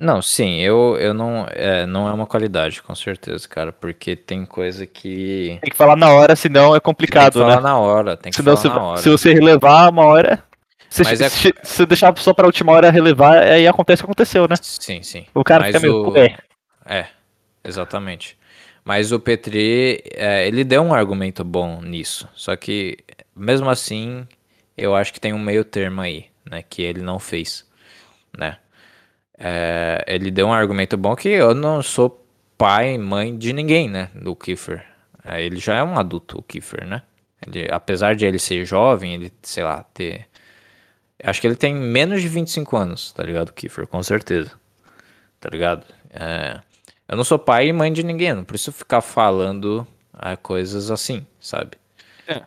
A: Não, sim, eu, eu não. É, não é uma qualidade, com certeza, cara, porque tem coisa que.
B: Tem que falar na hora, senão é complicado,
A: tem que falar
B: né?
A: na hora, tem que
B: senão,
A: falar
B: se,
A: na hora.
B: Se você relevar uma hora. Se, Mas é... se, se deixar a pessoa pra última hora relevar, aí acontece o que aconteceu, né?
A: Sim, sim.
B: O cara Mas fica meio. O... É.
A: é, exatamente. Mas o Petri, é, ele deu um argumento bom nisso. Só que, mesmo assim, eu acho que tem um meio termo aí, né? Que ele não fez? É, ele deu um argumento bom que eu não sou pai, mãe de ninguém, né? Do Kiefer. É, ele já é um adulto, o Kiefer, né? Ele, apesar de ele ser jovem, ele, sei lá, ter Acho que ele tem menos de 25 anos, tá ligado, Kiefer? Com certeza. Tá ligado? É... Eu não sou pai e mãe de ninguém, não preciso ficar falando é, coisas assim, sabe? É.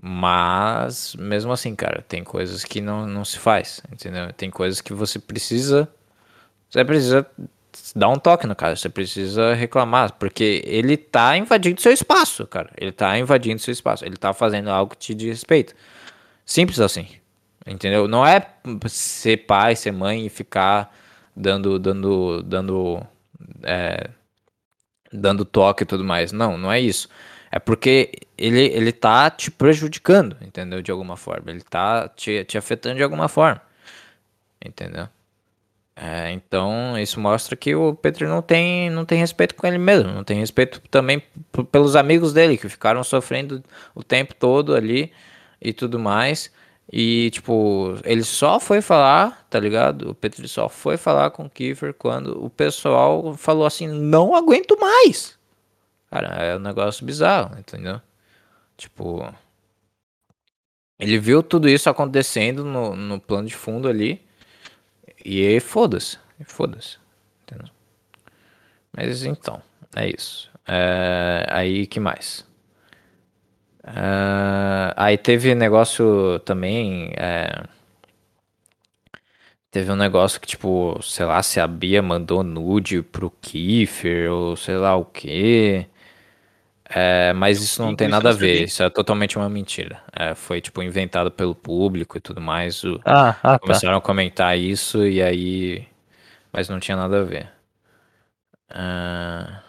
A: Mas, mesmo assim, cara, tem coisas que não, não se faz, entendeu? Tem coisas que você precisa. Você precisa dar um toque no cara, você precisa reclamar, porque ele tá invadindo seu espaço, cara. Ele tá invadindo seu espaço, ele tá fazendo algo que te diz respeito. Simples assim. Entendeu? Não é ser pai, ser mãe e ficar dando, dando, dando, é, dando toque e tudo mais. Não, não é isso. É porque ele, ele tá te prejudicando, entendeu? De alguma forma. Ele tá te, te afetando de alguma forma. Entendeu? É, então, isso mostra que o Pedro não tem, não tem respeito com ele mesmo. Não tem respeito também pelos amigos dele, que ficaram sofrendo o tempo todo ali e tudo mais. E, tipo, ele só foi falar, tá ligado? O Petri só foi falar com o Kiefer quando o pessoal falou assim: não aguento mais. Cara, é um negócio bizarro, entendeu? Tipo, ele viu tudo isso acontecendo no, no plano de fundo ali. E foda-se, foda-se? Mas então, é isso. É, aí, que mais? Uh, aí teve negócio também. É, teve um negócio que, tipo, sei lá, se a Bia mandou nude pro Kiefer ou sei lá o que. É, mas isso não tem nada a ver, isso é totalmente uma mentira. É, foi, tipo, inventado pelo público e tudo mais. O,
B: ah, ah, tá.
A: começaram tá. a comentar isso e aí. Mas não tinha nada a ver. Uh...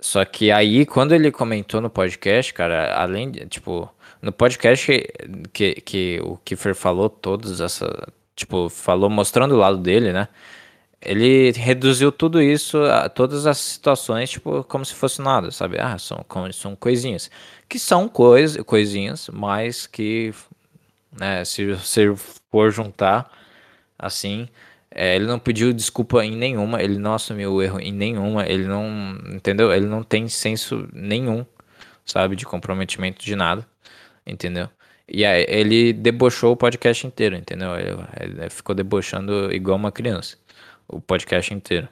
A: Só que aí, quando ele comentou no podcast, cara, além de, tipo, no podcast que, que o Kiefer falou todas essa, tipo, falou mostrando o lado dele, né? Ele reduziu tudo isso, a todas as situações, tipo, como se fosse nada, sabe? Ah, são, são coisinhas. Que são cois, coisinhas, mas que, né, se você for juntar, assim, é, ele não pediu desculpa em nenhuma, ele não assumiu o erro em nenhuma, ele não, entendeu? Ele não tem senso nenhum, sabe, de comprometimento de nada, entendeu? E aí ele debochou o podcast inteiro, entendeu? Ele, ele ficou debochando igual uma criança, o podcast inteiro.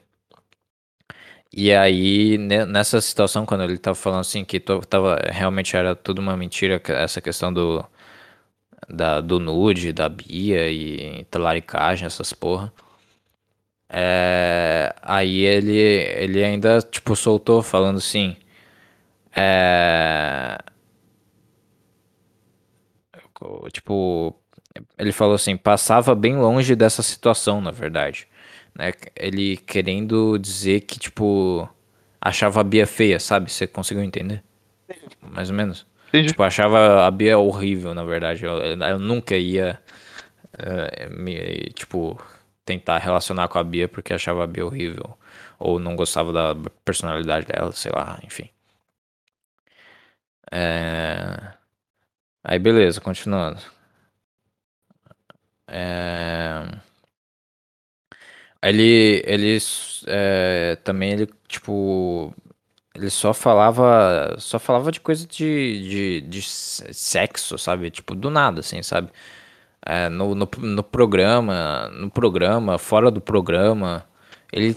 A: E aí, nessa situação, quando ele tava falando assim, que tava, realmente era tudo uma mentira, essa questão do, da, do nude, da Bia e talaricagem, essas porra. É, aí ele, ele ainda, tipo, soltou falando assim. É, tipo, ele falou assim, passava bem longe dessa situação, na verdade. Né? Ele querendo dizer que, tipo, achava a Bia feia, sabe? Você conseguiu entender? Mais ou menos. Entendi. Tipo, achava a Bia horrível, na verdade. Eu, eu nunca ia, uh, me, tipo, tentar relacionar com a Bia porque achava a Bia horrível. Ou não gostava da personalidade dela, sei lá, enfim. É... Aí beleza, continuando. É... Ele, ele é, também ele tipo ele só falava só falava de coisa de, de, de sexo, sabe? Tipo do nada, assim, sabe? é, no, no, no, programa, no programa, fora do programa, ele,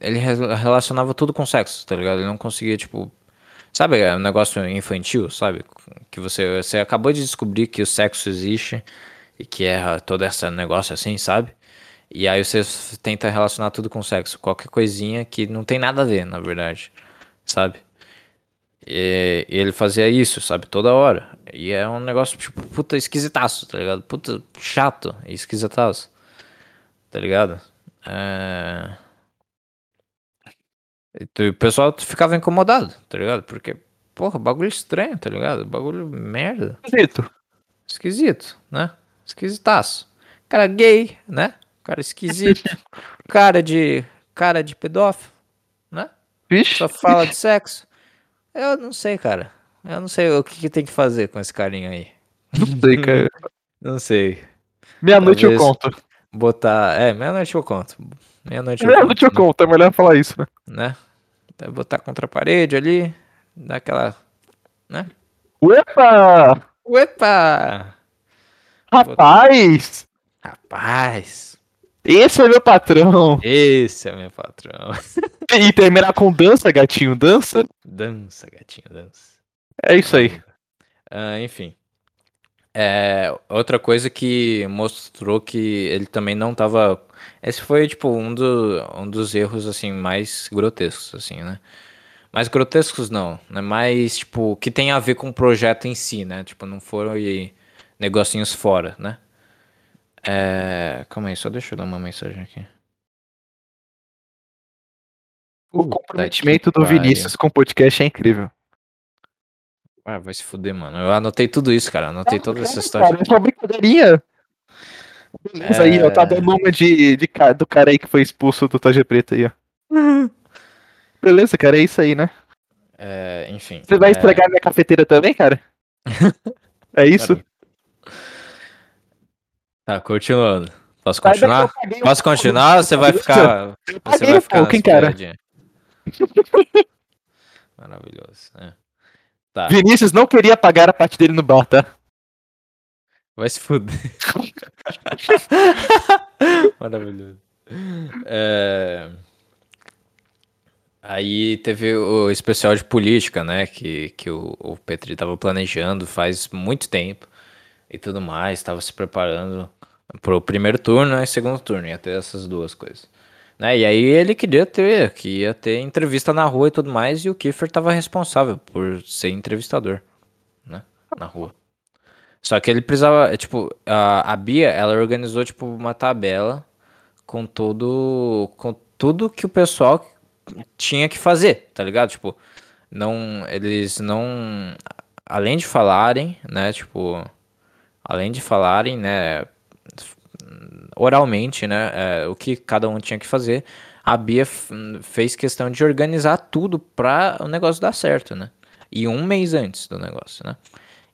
A: ele relacionava tudo com sexo, tá ligado? Ele não conseguia, tipo, sabe, é um negócio infantil, sabe? Que você, você acabou de descobrir que o sexo existe e que é todo esse negócio assim, sabe? E aí você tenta relacionar tudo com sexo, qualquer coisinha que não tem nada a ver, na verdade, sabe? E, ele fazia isso, sabe, toda hora. E é um negócio, tipo, puta esquisitaço, tá ligado? Puta chato e esquisitaço. Tá ligado? É... E o pessoal ficava incomodado, tá ligado? Porque, porra, bagulho estranho, tá ligado? Bagulho merda.
B: Esquisito.
A: Esquisito, né? Esquisitaço. Cara gay, né? Cara esquisito. cara de. Cara de pedófilo, né?
B: Vixe.
A: Só fala de sexo. Eu não sei, cara. Eu não sei o que, que tem que fazer com esse carinha aí.
B: Não sei, cara.
A: não sei.
B: Meia-noite eu conto.
A: Botar. É, meia-noite eu conto. Meia-noite
B: eu, meia conto, eu conto. É melhor falar isso, né?
A: Né? Botar contra a parede ali. Dar aquela. Né?
B: Uepa!
A: Uepa!
B: Rapaz!
A: Rapaz!
B: Esse é meu patrão.
A: Esse é meu patrão.
B: e terminar com dança, gatinho, dança.
A: Dança, gatinho, dança.
B: É isso aí.
A: Uh, enfim. É, outra coisa que mostrou que ele também não tava. Esse foi, tipo, um, do, um dos erros, assim, mais grotescos, assim, né? Mais grotescos não, né? Mais, tipo, que tem a ver com o projeto em si, né? Tipo, não foi negocinhos fora, né? É... Calma aí, só deixa eu dar uma mensagem aqui.
B: O comprometimento do Vinícius com o podcast é incrível.
A: Ah, vai se fuder, mano. Eu anotei tudo isso, cara. Anotei não, toda essa história.
B: Cara, é uma brincadeirinha. Beleza é... aí, ó. Tá dando uma de, de, do cara aí que foi expulso do Taja Preta aí, ó. Beleza, cara, é isso aí, né?
A: É, enfim.
B: Você vai
A: é...
B: estragar minha cafeteira também, cara? é isso?
A: Tá, continuando. Posso continuar? Posso continuar ou você vai ficar. Você vai ficar.
B: Quem, cara?
A: Maravilhoso. É.
B: Tá. Vinícius não queria pagar a parte dele no bar, tá?
A: Vai se fuder. Maravilhoso. É... Aí teve o especial de política, né? Que, que o, o Petri tava planejando faz muito tempo e tudo mais, estava se preparando pro primeiro turno e segundo turno, ia ter essas duas coisas. Né? E aí ele queria ter, que ia ter entrevista na rua e tudo mais, e o Kiefer estava responsável por ser entrevistador, né? Na rua. Só que ele precisava, tipo, a, a Bia, ela organizou, tipo, uma tabela com todo, com tudo que o pessoal tinha que fazer, tá ligado? Tipo, não, eles não, além de falarem, né, tipo, além de falarem, né, oralmente, né, é, o que cada um tinha que fazer, a Bia fez questão de organizar tudo para o negócio dar certo, né? E um mês antes do negócio, né?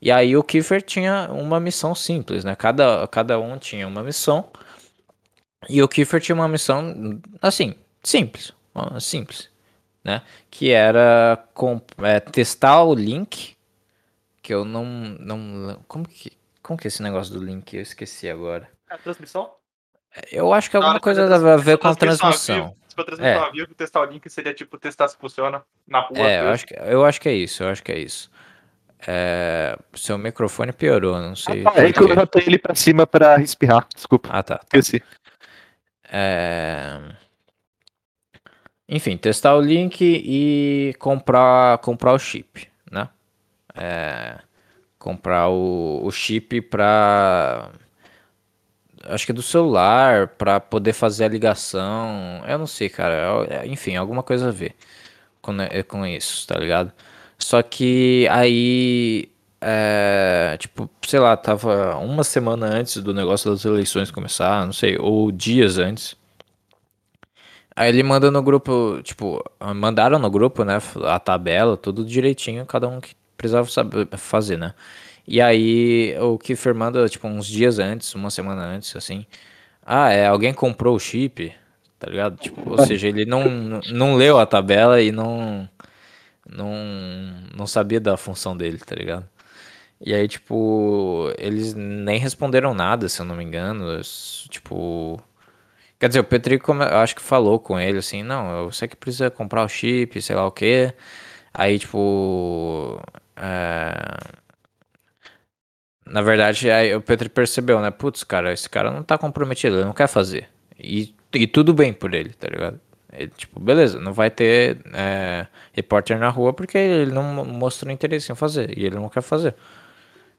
A: E aí o Kiefer tinha uma missão simples, né? Cada, cada um tinha uma missão. E o Kiefer tinha uma missão, assim, simples. Simples, né? Que era é, testar o link. Que eu não, não. Como que, como que é esse negócio do link? Eu esqueci agora.
B: A transmissão?
A: Eu acho que alguma coisa a ver com a transmissão.
B: Se for transmissão é. vivo, testar o link seria tipo testar se funciona na rua.
A: É, eu acho, que, eu acho que é isso, eu acho que é isso. É, seu microfone piorou, não sei.
B: Ah, tá, é que eu levantei ele pra cima pra espirrar, desculpa.
A: Ah, tá. tá.
B: Esqueci.
A: É... Enfim, testar o link e comprar, comprar o chip, né? É... Comprar o, o chip pra acho que é do celular para poder fazer a ligação. Eu não sei, cara. É, enfim, alguma coisa a ver com, né, com isso, tá ligado? Só que aí, é, tipo, sei lá, tava uma semana antes do negócio das eleições começar, não sei, ou dias antes. Aí ele manda no grupo, tipo, mandaram no grupo, né, a tabela, tudo direitinho, cada um que precisava saber fazer, né? E aí o Kiefer manda, tipo, uns dias antes, uma semana antes, assim. Ah, é, alguém comprou o chip, tá ligado? Tipo, ou seja, ele não, não leu a tabela e não, não, não sabia da função dele, tá ligado? E aí, tipo, eles nem responderam nada, se eu não me engano. Tipo. Quer dizer, o Petrico, eu acho que falou com ele assim: não, eu sei que precisa comprar o chip, sei lá o quê. Aí, tipo. É na verdade, aí o Pedro percebeu, né? Putz, cara, esse cara não tá comprometido, ele não quer fazer. E, e tudo bem por ele, tá ligado? Ele, tipo, beleza, não vai ter é, repórter na rua porque ele não mostrou interesse em fazer. E ele não quer fazer.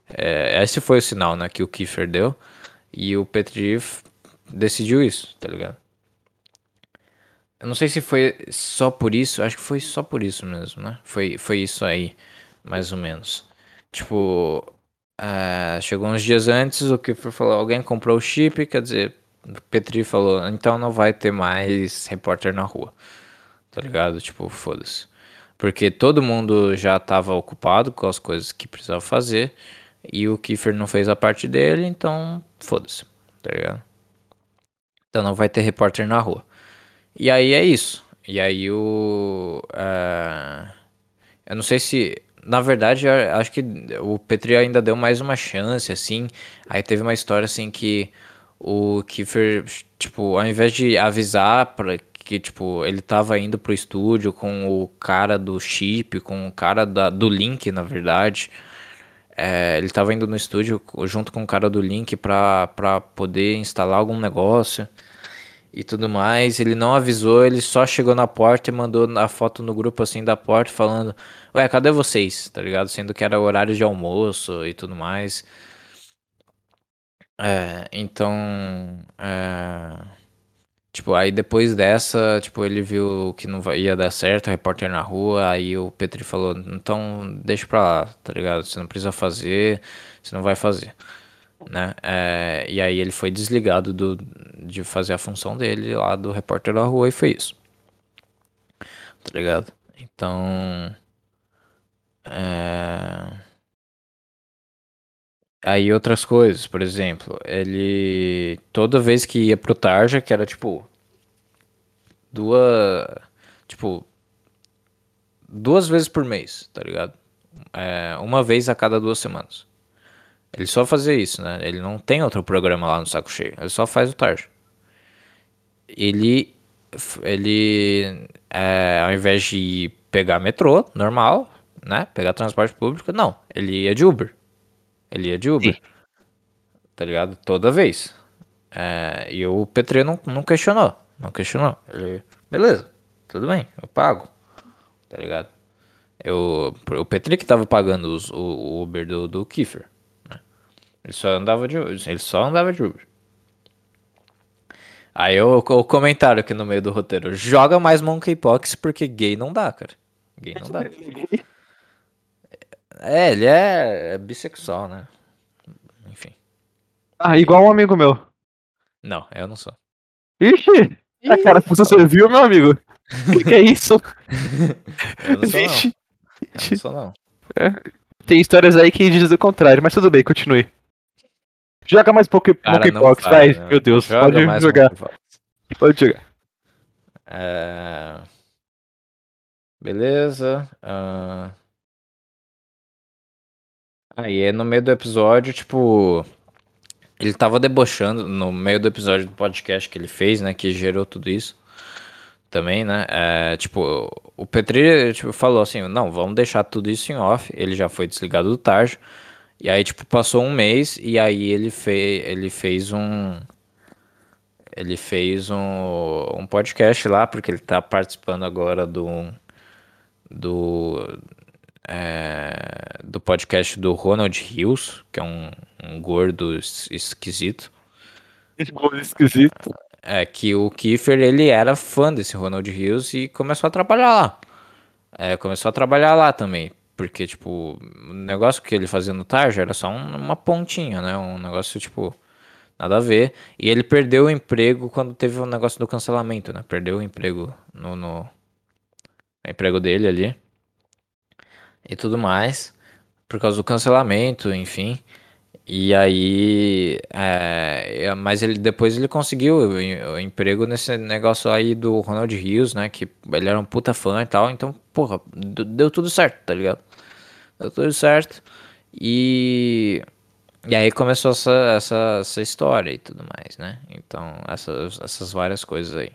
A: É, esse foi o sinal, né? Que o Kiefer deu. E o Petri decidiu isso, tá ligado? Eu não sei se foi só por isso, acho que foi só por isso mesmo, né? Foi, foi isso aí, mais ou menos. Tipo, Uh, chegou uns dias antes, o Kiefer falou, alguém comprou o chip, quer dizer, Petri falou, então não vai ter mais repórter na rua. Tá ligado? Tipo, foda-se. Porque todo mundo já tava ocupado com as coisas que precisava fazer, e o Kiefer não fez a parte dele, então foda-se. Tá ligado? Então não vai ter repórter na rua. E aí é isso. E aí o. Uh, eu não sei se na verdade, acho que o Petri ainda deu mais uma chance, assim. Aí teve uma história, assim, que o Kiefer, tipo, ao invés de avisar para que, tipo, ele tava indo pro estúdio com o cara do chip, com o cara da, do Link, na verdade. É, ele tava indo no estúdio junto com o cara do Link pra, pra poder instalar algum negócio e tudo mais. Ele não avisou, ele só chegou na porta e mandou a foto no grupo assim da porta falando: Ué, cadê vocês? Tá ligado? Sendo que era horário de almoço e tudo mais. É, então. É, tipo, aí depois dessa, tipo, ele viu que não ia dar certo, repórter na rua, aí o Petri falou, então deixa pra lá, tá ligado? Você não precisa fazer, você não vai fazer. Né? É, e aí ele foi desligado do, de fazer a função dele lá do repórter da rua e foi isso. Tá ligado? Então. É... Aí outras coisas, por exemplo, ele toda vez que ia pro Tarja, que era tipo duas, tipo duas vezes por mês, tá ligado? É, uma vez a cada duas semanas. Ele só fazia isso, né? Ele não tem outro programa lá no Saco Cheio, ele só faz o Tarja. Ele, ele, é, ao invés de pegar metrô normal, né? Pegar transporte público, não, ele ia de Uber. Ele ia de Uber. Sim. Tá ligado? Toda vez. É, e o Petri não, não questionou. Não questionou. Ele, beleza, tudo bem, eu pago. Tá ligado? Eu, o Petri que tava pagando os, o, o, Uber do, do Kiefer. Ele só andava de Ele só andava de Uber. Aí o, o comentário aqui no meio do roteiro. Joga mais Monkeypox porque gay não dá, cara. Gay não dá. É, ele é, é bissexual, né? Enfim.
B: Ah, igual um amigo meu.
A: Não, eu não sou.
B: Ixi! Ih, a cara, você viu, meu amigo? O que, que, é isso?
A: eu não sou, não. Eu não sou, não.
B: É. Tem histórias aí que dizem o contrário, mas tudo bem, continue. Joga mais Poké, Pokébox, vai. Né? Meu Deus, Joga pode jogar. Pode jogar.
A: É... Beleza. Uh... Aí é no meio do episódio, tipo. Ele tava debochando no meio do episódio do podcast que ele fez, né? Que gerou tudo isso. Também, né? É, tipo, o Petri tipo, falou assim: não, vamos deixar tudo isso em off. Ele já foi desligado do Tarjo. E aí, tipo, passou um mês e aí ele, fe ele fez um. Ele fez um, um podcast lá, porque ele tá participando agora do. Do é, do podcast do Ronald Hills, que é um, um gordo esquisito.
B: Gordo esquisito.
A: É que o Kiefer ele era fã desse Ronald Hills e começou a trabalhar lá. É, começou a trabalhar lá também. Porque, tipo, o negócio que ele fazia no Tarja era só um, uma pontinha, né? Um negócio, tipo, nada a ver. E ele perdeu o emprego quando teve o negócio do cancelamento, né? Perdeu o emprego no, no... Emprego dele ali e tudo mais, por causa do cancelamento, enfim. E aí, é, é mas ele depois ele conseguiu o emprego nesse negócio aí do Ronald Rios, né? Que ele era um puta fã e tal. Então, porra, deu tudo certo, tá ligado? Deu tudo certo. E, e aí começou essa, essa, essa história e tudo mais, né? Então, essas, essas várias coisas aí.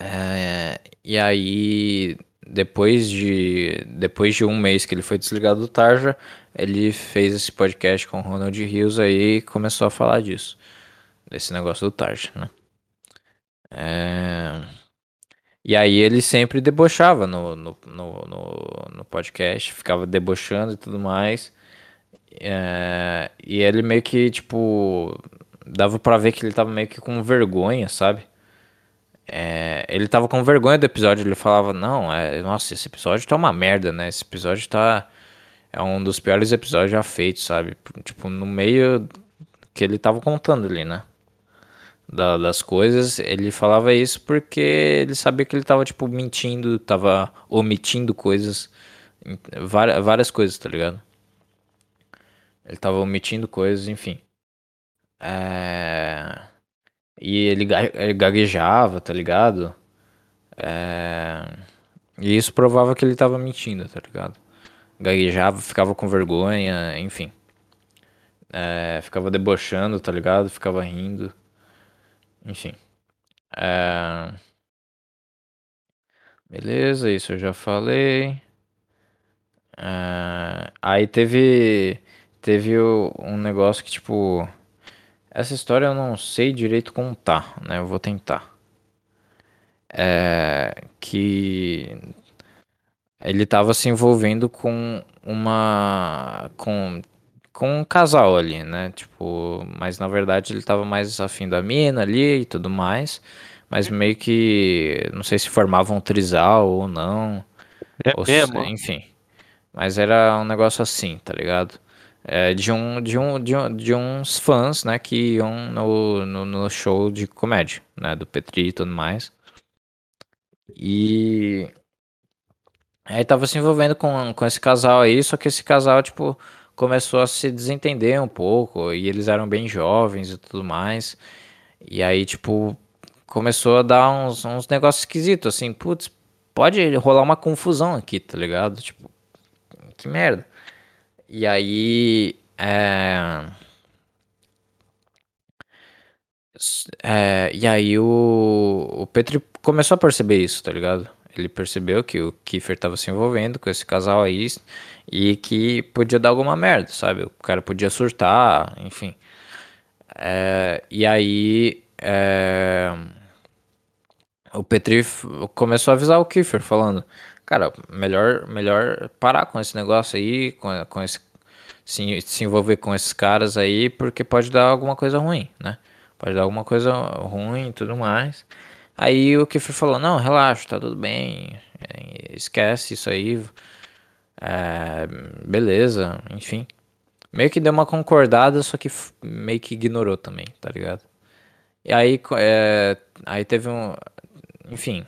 A: É, e aí, depois de, depois de um mês que ele foi desligado do Tarja, ele fez esse podcast com o Ronald Rios aí e começou a falar disso. Desse negócio do Tarja, né? É... E aí ele sempre debochava no, no, no, no, no podcast, ficava debochando e tudo mais. É... E ele meio que, tipo, dava pra ver que ele tava meio que com vergonha, sabe? É, ele tava com vergonha do episódio, ele falava, não, é, nossa, esse episódio tá uma merda, né? Esse episódio tá. É um dos piores episódios já feitos, sabe? Tipo, no meio que ele tava contando ali, né? Da, das coisas, ele falava isso porque ele sabia que ele tava, tipo, mentindo, tava omitindo coisas, várias, várias coisas, tá ligado? Ele tava omitindo coisas, enfim. É. E ele, gaguejava, tá ligado? É... E isso provava que ele tava mentindo, tá ligado? Gaguejava, ficava com vergonha, enfim. É... Ficava debochando, tá ligado? Ficava rindo. Enfim. É... Beleza, isso eu já falei. É... Aí teve. Teve um negócio que, tipo. Essa história eu não sei direito contar, né? Eu vou tentar. É, que ele estava se envolvendo com uma com com um casal ali, né? Tipo, mas na verdade ele tava mais afim da mina ali e tudo mais. Mas meio que. Não sei se formavam um trisal ou não.
B: É
A: ou
B: mesmo?
A: se, enfim. Mas era um negócio assim, tá ligado? É, de, um, de, um, de, um, de uns fãs, né, que iam no, no, no show de comédia, né, do Petri e tudo mais. E aí tava se envolvendo com, com esse casal aí, só que esse casal, tipo, começou a se desentender um pouco, e eles eram bem jovens e tudo mais. E aí, tipo, começou a dar uns, uns negócios esquisitos, assim, putz, pode rolar uma confusão aqui, tá ligado? Tipo, que merda. E aí, é... É, e aí o, o Petri começou a perceber isso, tá ligado? Ele percebeu que o Kiefer tava se envolvendo com esse casal aí e que podia dar alguma merda, sabe? O cara podia surtar, enfim. É, e aí é, o Petri começou a avisar o Kiefer, falando: Cara, melhor, melhor parar com esse negócio aí, com, com esse, se, se envolver com esses caras aí, porque pode dar alguma coisa ruim, né? Pode dar alguma coisa ruim e tudo mais. Aí o Kiefer falou: Não, relaxa, tá tudo bem, é, esquece isso aí, é, beleza, enfim. Meio que deu uma concordada, só que meio que ignorou também, tá ligado? E aí, é, aí teve um. Enfim.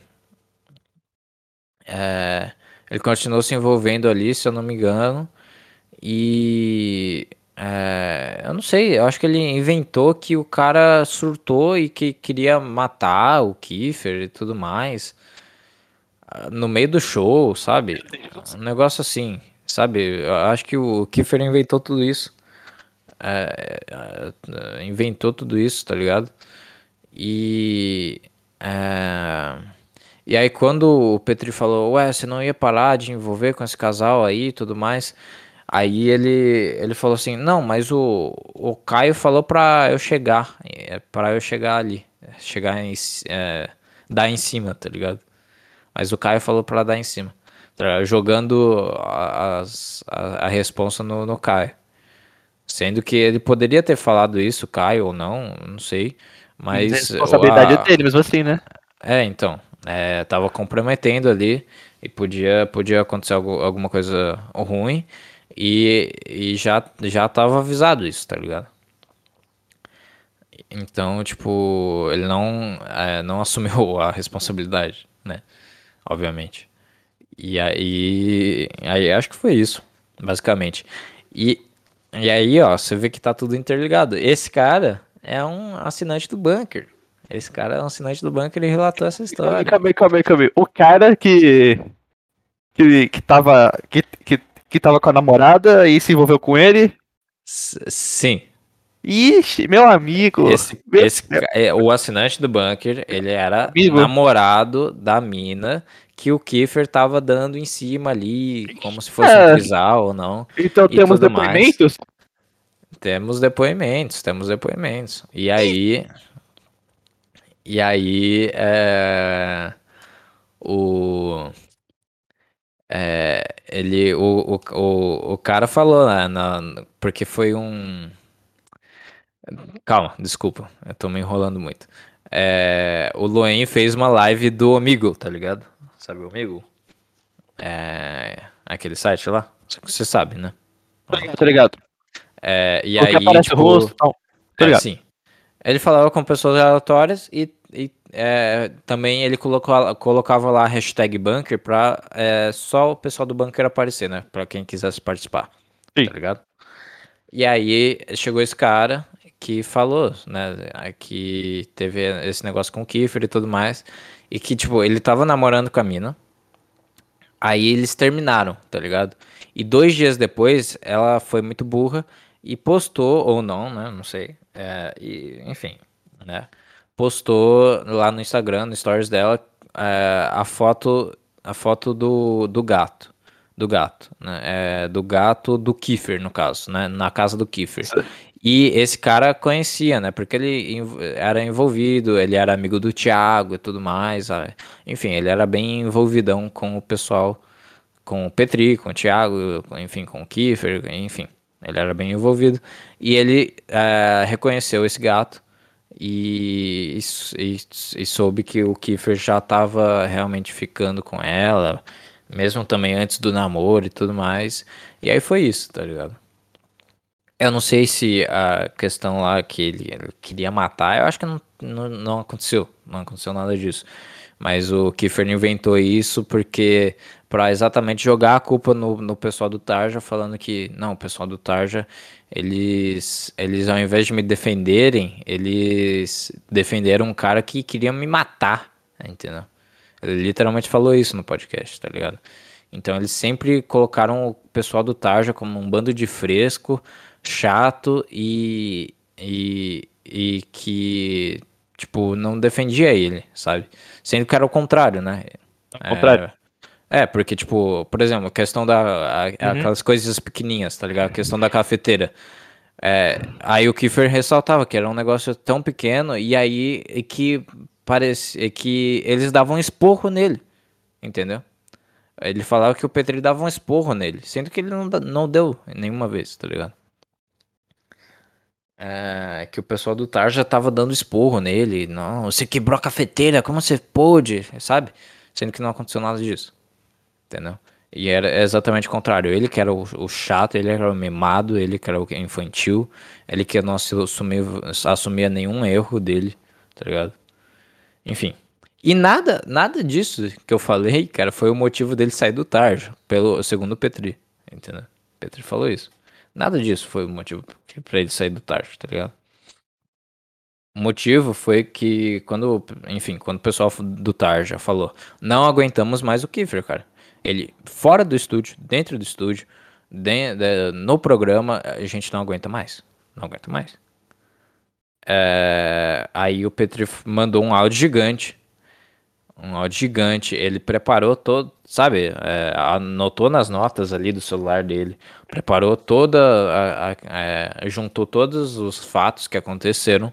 A: É, ele continuou se envolvendo ali, se eu não me engano. E. É, eu não sei, eu acho que ele inventou que o cara surtou e que queria matar o Kiefer e tudo mais. No meio do show, sabe? Um negócio assim, sabe? Eu acho que o Kiefer inventou tudo isso. É, é, inventou tudo isso, tá ligado? E. É, e aí, quando o Petri falou, ué, você não ia parar de envolver com esse casal aí e tudo mais. Aí ele, ele falou assim: Não, mas o, o Caio falou pra eu chegar, é, pra eu chegar ali, chegar em, é, dar em cima, tá ligado? Mas o Caio falou pra dar em cima, tá jogando a, a, a responsa no, no Caio. Sendo que ele poderia ter falado isso, Caio, ou não, não sei. Mas. A
B: responsabilidade a... é dele, mesmo assim, né?
A: É, então. É, tava comprometendo ali e podia, podia acontecer algo, alguma coisa ruim. E, e já, já tava avisado isso, tá ligado? Então, tipo, ele não, é, não assumiu a responsabilidade, né? Obviamente. E aí, aí acho que foi isso, basicamente. E, e aí, ó, você vê que tá tudo interligado. Esse cara é um assinante do bunker. Esse cara é um assinante do bunker e relatou essa história.
B: Calma aí, calma aí, calma aí. O cara que. que, que tava. Que, que que tava com a namorada e se envolveu com ele?
A: S sim.
B: Ixi, meu amigo.
A: Esse,
B: meu
A: esse é, o assinante do bunker, ele era amigo. namorado da mina que o Kiefer tava dando em cima ali, como se fosse é. um trisal ou não.
B: Então temos depoimentos? Mais.
A: Temos depoimentos, temos depoimentos. E aí. E aí. É, o. É, ele, o, o, o, o cara falou, né, na, porque foi um... Calma, desculpa, eu tô me enrolando muito. É, o Loen fez uma live do Omigo, tá ligado? Sabe o Omigo? É, aquele site lá? Você sabe, né?
B: Tô ligado. Tô ligado.
A: É, e aí, tipo, o rosto,
B: não.
A: Tô é, ligado. Ele falava com pessoas aleatórias e, e é, também ele colocou, colocava lá a hashtag bunker pra é, só o pessoal do bunker aparecer, né? Pra quem quisesse participar. Sim. Tá ligado? E aí chegou esse cara que falou, né? Que teve esse negócio com o Kiefer e tudo mais. E que, tipo, ele tava namorando com a mina. Aí eles terminaram, tá ligado? E dois dias depois, ela foi muito burra e postou, ou não, né? Não sei. É, e, enfim, né? Postou lá no Instagram, no stories dela, é, a foto, a foto do, do gato. Do gato, né? É, do gato do Kiefer, no caso, né? Na casa do Kiefer. E esse cara conhecia, né? Porque ele era envolvido, ele era amigo do Thiago e tudo mais. Enfim, ele era bem envolvidão com o pessoal, com o Petri, com o Thiago, enfim, com o Kiefer, enfim Ele era bem envolvido. E ele é, reconheceu esse gato e, e, e, soube que o Kiefer já estava realmente ficando com ela, mesmo também antes do namoro e tudo mais. E aí foi isso, tá ligado? Eu não sei se a questão lá que ele, ele queria matar, eu acho que não, não, não aconteceu. Não aconteceu nada disso. Mas o Kiefer inventou isso porque para exatamente jogar a culpa no, no pessoal do Tarja, falando que não, o pessoal do Tarja, eles, eles ao invés de me defenderem, eles defenderam um cara que queria me matar, entendeu? Ele literalmente falou isso no podcast, tá ligado? Então eles sempre colocaram o pessoal do Tarja como um bando de fresco, chato e, e, e que Tipo, não defendia ele, sabe? Sendo que era o contrário, né?
B: O contrário.
A: É, é, porque, tipo, por exemplo, a questão da. A, uhum. Aquelas coisas pequenininhas, tá ligado? A questão da cafeteira. É, aí o Kiefer ressaltava que era um negócio tão pequeno e aí e que parecia que eles davam um esporro nele, entendeu? Ele falava que o Petri dava um esporro nele, sendo que ele não, não deu nenhuma vez, tá ligado? É, que o pessoal do Tar já tava dando esporro nele. Não, você quebrou a cafeteira, como você pôde, sabe? Sendo que não aconteceu nada disso. Entendeu? E era exatamente o contrário. Ele que era o, o chato, ele era o mimado, ele que era o infantil, ele que não assumia, assumia nenhum erro dele, tá ligado? Enfim. E nada, nada disso que eu falei, cara, foi o motivo dele sair do Tarja, pelo segundo o Petri, entendeu? Petri falou isso. Nada disso foi o motivo para ele sair do Tarso, tá ligado? O motivo foi que quando, enfim, quando o pessoal do Tarja falou, não aguentamos mais o Kiefer, cara. Ele fora do estúdio, dentro do estúdio, de, de, no programa, a gente não aguenta mais. Não aguenta mais. É, aí o Petri mandou um áudio gigante um áudio gigante. Ele preparou todo, sabe? É, anotou nas notas ali do celular dele. Preparou toda. A, a, é, juntou todos os fatos que aconteceram,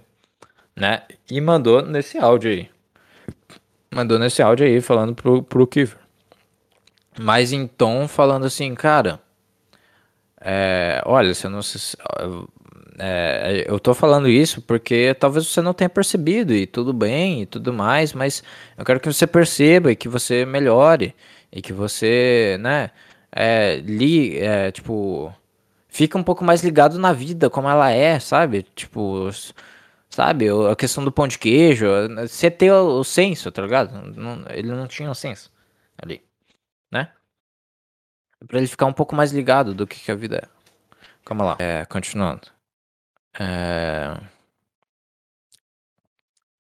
A: né? E mandou nesse áudio aí. Mandou nesse áudio aí, falando pro, pro Kiefer. Mas em tom falando assim, cara. É, olha, você não se, é, eu tô falando isso porque talvez você não tenha percebido e tudo bem e tudo mais, mas eu quero que você perceba e que você melhore e que você, né, é, li, é, tipo, fica um pouco mais ligado na vida como ela é, sabe? Tipo, sabe, a questão do pão de queijo, você ter o, senso, tá ligado? Ele não tinha o senso ali, né? Pra ele ficar um pouco mais ligado do que, que a vida é. Calma lá. É, continuando. É...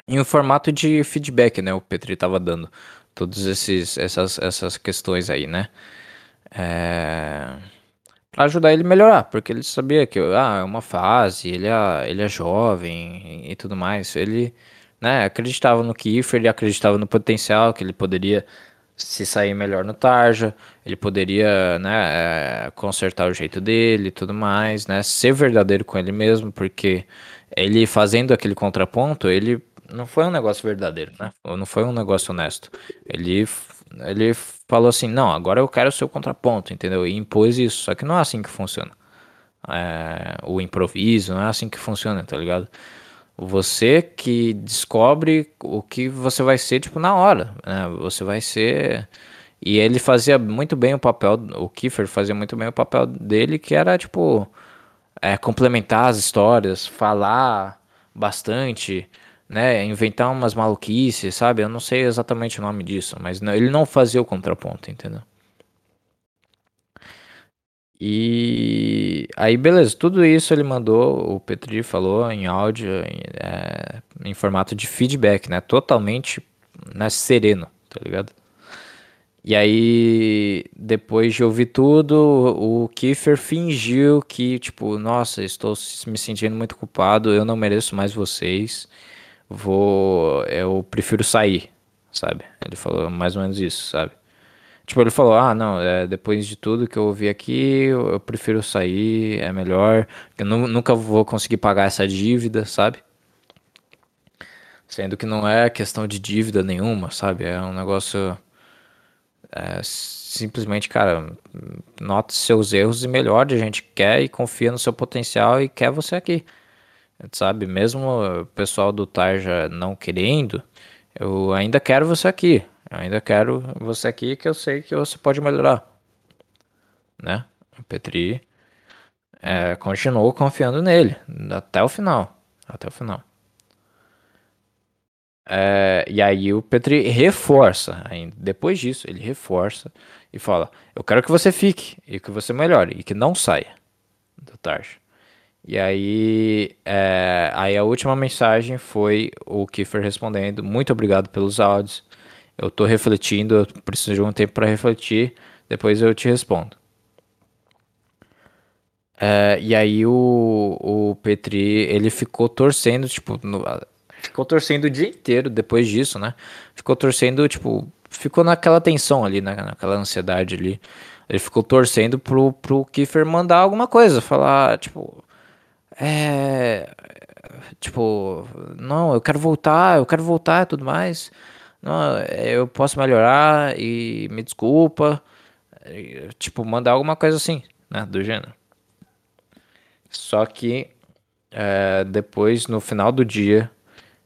A: Em um formato de feedback, né? O Petri tava dando todas essas, essas questões aí, né? É... Pra ajudar ele a melhorar, porque ele sabia que ah, é uma fase, ele é, ele é jovem e, e tudo mais. Ele né, acreditava no Kiefer, ele acreditava no potencial que ele poderia se sair melhor no Tarja, ele poderia, né, é, consertar o jeito dele e tudo mais, né, ser verdadeiro com ele mesmo, porque ele fazendo aquele contraponto, ele não foi um negócio verdadeiro, né, não foi um negócio honesto. Ele, ele falou assim, não, agora eu quero o seu contraponto, entendeu? E impôs isso, só que não é assim que funciona. É, o improviso, não é assim que funciona, tá ligado? Você que descobre o que você vai ser, tipo, na hora. Né? Você vai ser. E ele fazia muito bem o papel, o Kiefer fazia muito bem o papel dele, que era, tipo, é, complementar as histórias, falar bastante, né? Inventar umas maluquices, sabe? Eu não sei exatamente o nome disso, mas não, ele não fazia o contraponto, entendeu? E aí, beleza, tudo isso ele mandou, o Petri falou em áudio, em, é, em formato de feedback, né? Totalmente né, sereno, tá ligado? E aí, depois de ouvir tudo, o Kiefer fingiu que, tipo, nossa, estou me sentindo muito culpado, eu não mereço mais vocês, vou, eu prefiro sair, sabe? Ele falou mais ou menos isso, sabe? Tipo, ele falou: Ah, não, é, depois de tudo que eu ouvi aqui, eu, eu prefiro sair, é melhor. Eu nunca vou conseguir pagar essa dívida, sabe? Sendo que não é questão de dívida nenhuma, sabe? É um negócio. É, simplesmente, cara, nota seus erros e melhore. A gente quer e confia no seu potencial e quer você aqui. Sabe? Mesmo o pessoal do Tarja não querendo, eu ainda quero você aqui. Eu ainda quero você aqui que eu sei que você pode melhorar. Né? O Petri é, continuou confiando nele até o final. Até o final. É, e aí o Petri reforça, ainda, depois disso, ele reforça e fala: Eu quero que você fique e que você melhore e que não saia do Tarja. E aí, é, aí a última mensagem foi o Kiefer respondendo: Muito obrigado pelos áudios. Eu tô refletindo, eu preciso de um tempo para refletir. Depois eu te respondo. É, e aí o, o Petri, ele ficou torcendo, tipo, no, ficou torcendo o dia inteiro depois disso, né? Ficou torcendo, tipo, ficou naquela tensão ali, né? naquela ansiedade ali. Ele ficou torcendo pro, pro Kiefer mandar alguma coisa, falar, tipo, é. Tipo, não, eu quero voltar, eu quero voltar e tudo mais. Não, eu posso melhorar e me desculpa. Tipo, mandar alguma coisa assim, né? Do gênero. Só que é, depois, no final do dia,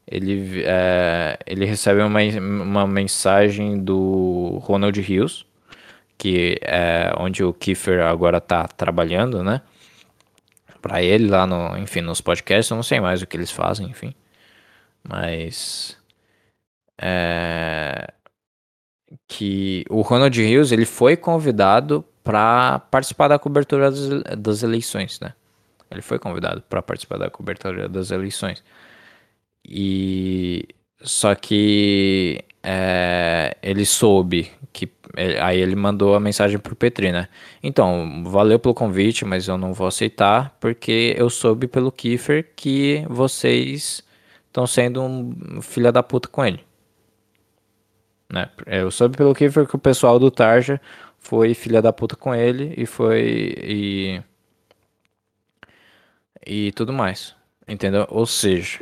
A: ele, é, ele recebe uma, uma mensagem do Ronald Rios, que é onde o Kiefer agora tá trabalhando, né? Pra ele lá no, enfim, nos podcasts, eu não sei mais o que eles fazem, enfim. Mas é, que o Ronald Rios ele foi convidado para participar da cobertura das, das eleições, né? Ele foi convidado para participar da cobertura das eleições. E só que é, ele soube que aí ele mandou a mensagem pro Petri, né? Então, valeu pelo convite, mas eu não vou aceitar porque eu soube pelo Kiefer que vocês estão sendo um filha da puta com ele. Né? Eu soube pelo Kiefer que o pessoal do Tarja foi filha da puta com ele e foi e e tudo mais. Entendeu? Ou seja,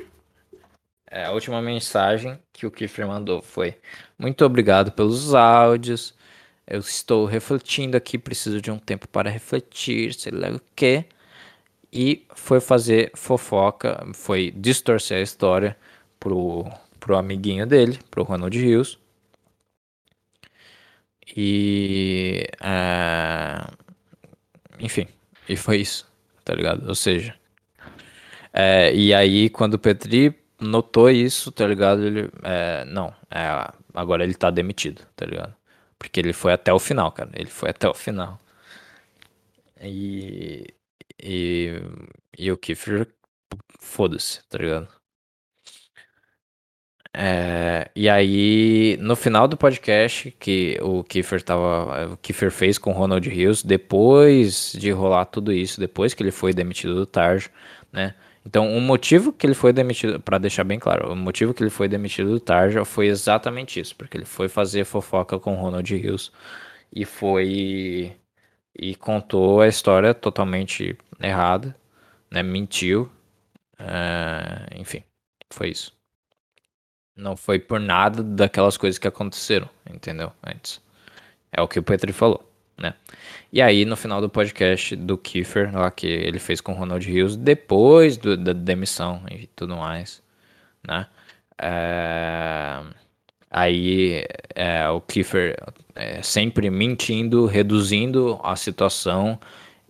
A: é, a última mensagem que o Kiefer mandou foi: Muito obrigado pelos áudios. Eu estou refletindo aqui, preciso de um tempo para refletir, sei lá o que. E foi fazer fofoca, foi distorcer a história pro, pro amiguinho dele, pro Ronald Rios. E. É, enfim, e foi isso, tá ligado? Ou seja, é, e aí, quando o Petri notou isso, tá ligado? Ele, é, não, é, agora ele tá demitido, tá ligado? Porque ele foi até o final, cara. Ele foi até o final. E. E, e o Kiefer, foda-se, tá ligado? É, e aí, no final do podcast que o Kiefer tava, o Kiefer fez com Ronald Hills, depois de rolar tudo isso, depois que ele foi demitido do Tarja, né? Então, o motivo que ele foi demitido, para deixar bem claro, o motivo que ele foi demitido do Tarja foi exatamente isso, porque ele foi fazer fofoca com Ronald Hills e foi e contou a história totalmente errada, né? Mentiu, é, enfim, foi isso. Não foi por nada daquelas coisas que aconteceram, entendeu? Antes. É o que o Petri falou né? E aí, no final do podcast do Kiefer, lá que ele fez com o Ronald Rios, depois do, da demissão e tudo mais, né? É... Aí é, o Kiefer é, sempre mentindo, reduzindo a situação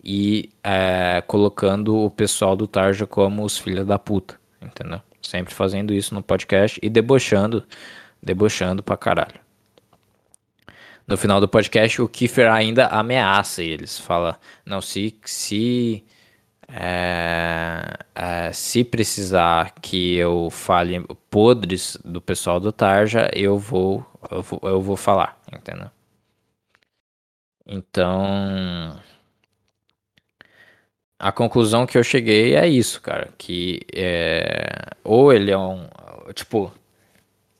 A: e é, colocando o pessoal do Tarja como os filhos da puta, entendeu? Sempre fazendo isso no podcast e debochando, debochando pra caralho. No final do podcast, o Kiefer ainda ameaça eles. Fala, não, se, se, é, é, se precisar que eu fale podres do pessoal do Tarja, eu vou, eu vou, eu vou falar, entendeu? Então, a conclusão que eu cheguei é isso, cara, que é, ou ele é um, tipo,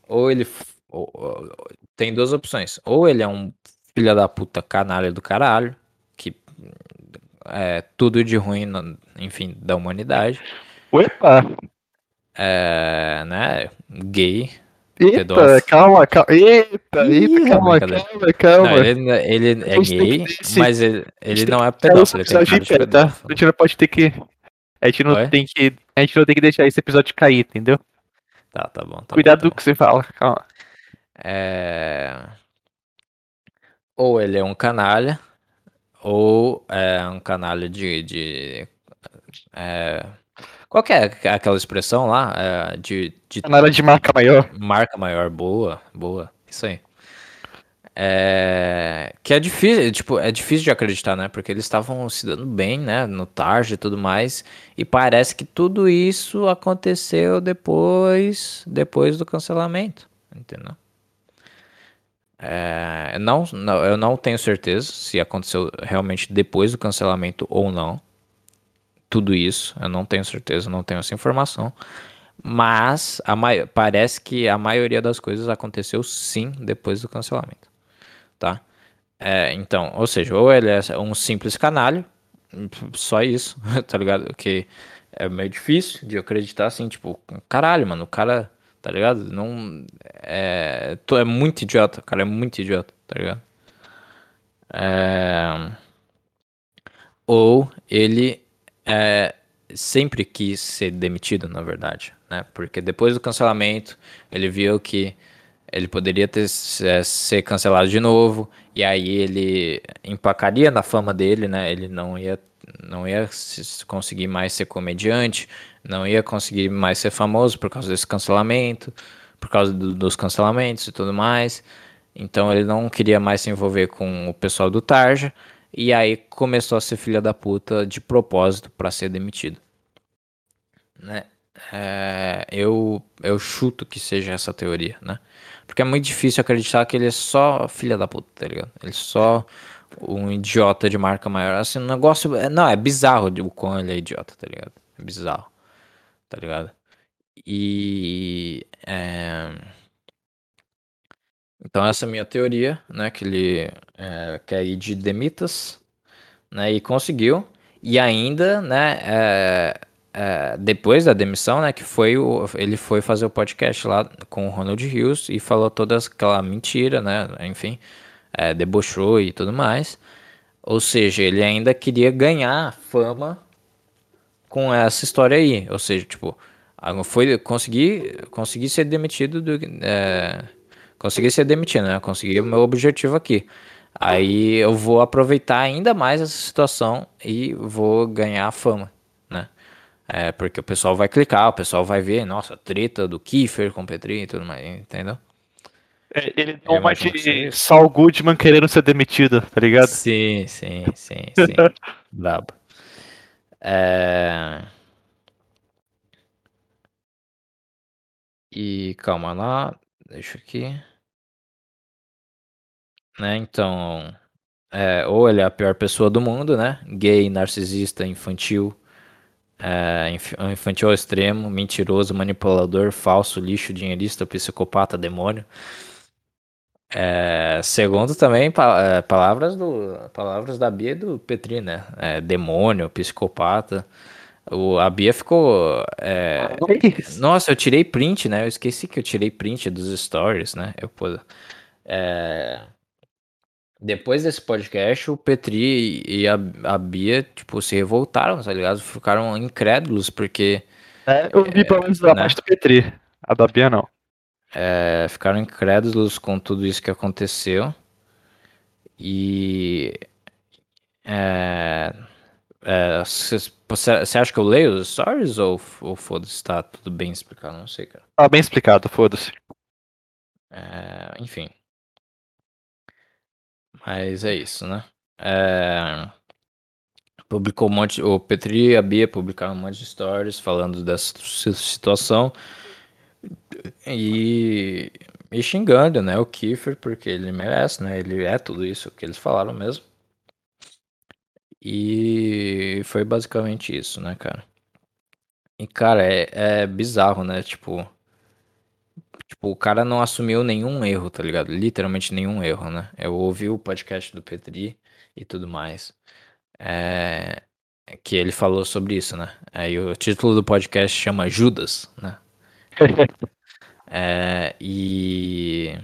A: ou ele ou, ou, tem duas opções. Ou ele é um filho da puta canalha do caralho, que é tudo de ruim, enfim, da humanidade.
B: Opa!
A: É, né, gay,
B: Eita, calma, calma. Eita, eita, calma, calma, calma. Não,
A: ele, ele é gay, mas ele, ele não é pedófilo. Ele tem
B: de pé, tá? A gente não pode ter que. A gente não tem que. A gente não tem que deixar esse episódio cair, entendeu?
A: Tá, tá bom. Tá
B: Cuidado
A: bom,
B: tá do que você fala, calma.
A: É. Ou ele é um canalha, ou é um canalha de. de é... Qual que é aquela expressão lá? É, de, de.
B: Canalha de marca maior.
A: Marca maior, boa, boa. Isso aí. É, que é difícil, tipo, é difícil de acreditar, né? Porque eles estavam se dando bem, né? No tarde e tudo mais. E parece que tudo isso aconteceu depois, depois do cancelamento, entendeu? É, não, não, eu não tenho certeza se aconteceu realmente depois do cancelamento ou não. Tudo isso, eu não tenho certeza, não tenho essa informação. Mas a, parece que a maioria das coisas aconteceu sim depois do cancelamento tá? É, então, ou seja, ou ele é um simples canalho, só isso, tá ligado? Que é meio difícil de acreditar assim, tipo, caralho, mano, o cara, tá ligado? Não. É, é muito idiota, o cara é muito idiota, tá ligado? É, ou ele é, sempre quis ser demitido, na verdade, né? Porque depois do cancelamento, ele viu que ele poderia ter é, ser cancelado de novo e aí ele empacaria na fama dele, né? Ele não ia não ia conseguir mais ser comediante, não ia conseguir mais ser famoso por causa desse cancelamento, por causa do, dos cancelamentos e tudo mais. Então ele não queria mais se envolver com o pessoal do Tarja e aí começou a ser filha da puta de propósito para ser demitido, né? É, eu eu chuto que seja essa teoria, né? Porque é muito difícil acreditar que ele é só filha da puta, tá ligado? Ele é só um idiota de marca maior. Assim, negócio. É, não, é bizarro o quão ele é idiota, tá ligado? É bizarro. Tá ligado? E. É... Então, essa é a minha teoria, né? Que ele é, quer ir de Demitas, né? E conseguiu. E ainda, né? É, é, depois da demissão, né, que foi o, ele foi fazer o podcast lá com o Ronald Hughes e falou toda aquela mentira, né, enfim, é, debochou e tudo mais. Ou seja, ele ainda queria ganhar fama com essa história aí. Ou seja, tipo, foi conseguir, conseguir ser demitido do, é, consegui ser demitido, né? Consegui o meu objetivo aqui. Aí eu vou aproveitar ainda mais essa situação e vou ganhar fama. É, porque o pessoal vai clicar, o pessoal vai ver, nossa, treta do Kiefer com o Petri e tudo mais, entendeu?
B: É, ele dá uma de Saul Goodman querendo ser demitido, tá ligado?
A: Sim, sim, sim, sim. Brabo. É... E calma lá, deixa aqui. Né, então, é, ou ele é a pior pessoa do mundo, né? Gay, narcisista, infantil, é, infantil ao extremo, mentiroso, manipulador, falso, lixo, dinheirista, psicopata, demônio. É, segundo também pa, é, palavras do palavras da Bia e do Petri, né? É, demônio, psicopata. O, a Bia ficou. É, nossa, eu tirei print, né? Eu esqueci que eu tirei print dos stories, né? Eu pô, é, depois desse podcast, o Petri e a, a Bia, tipo, se revoltaram, tá ligado? Ficaram incrédulos, porque.
B: É, eu vi pelo menos da né? parte do Petri. A da Bia não.
A: É, ficaram incrédulos com tudo isso que aconteceu. E. É. Você é, acha que eu leio os stories ou, ou foda-se? Tá tudo bem explicado? Não sei, cara.
B: Tá bem explicado, foda-se.
A: É, enfim. Mas é isso, né? É... Publicou um monte. O Petri e a Bia publicaram um monte de stories falando dessa situação. E, e xingando, né? O Kiefer, porque ele merece, né? Ele é tudo isso que eles falaram mesmo. E foi basicamente isso, né, cara? E, cara, é, é bizarro, né? Tipo, Tipo, o cara não assumiu nenhum erro, tá ligado? Literalmente nenhum erro, né? Eu ouvi o podcast do Petri e tudo mais. É... Que ele falou sobre isso, né? Aí o título do podcast chama Judas, né? É, e.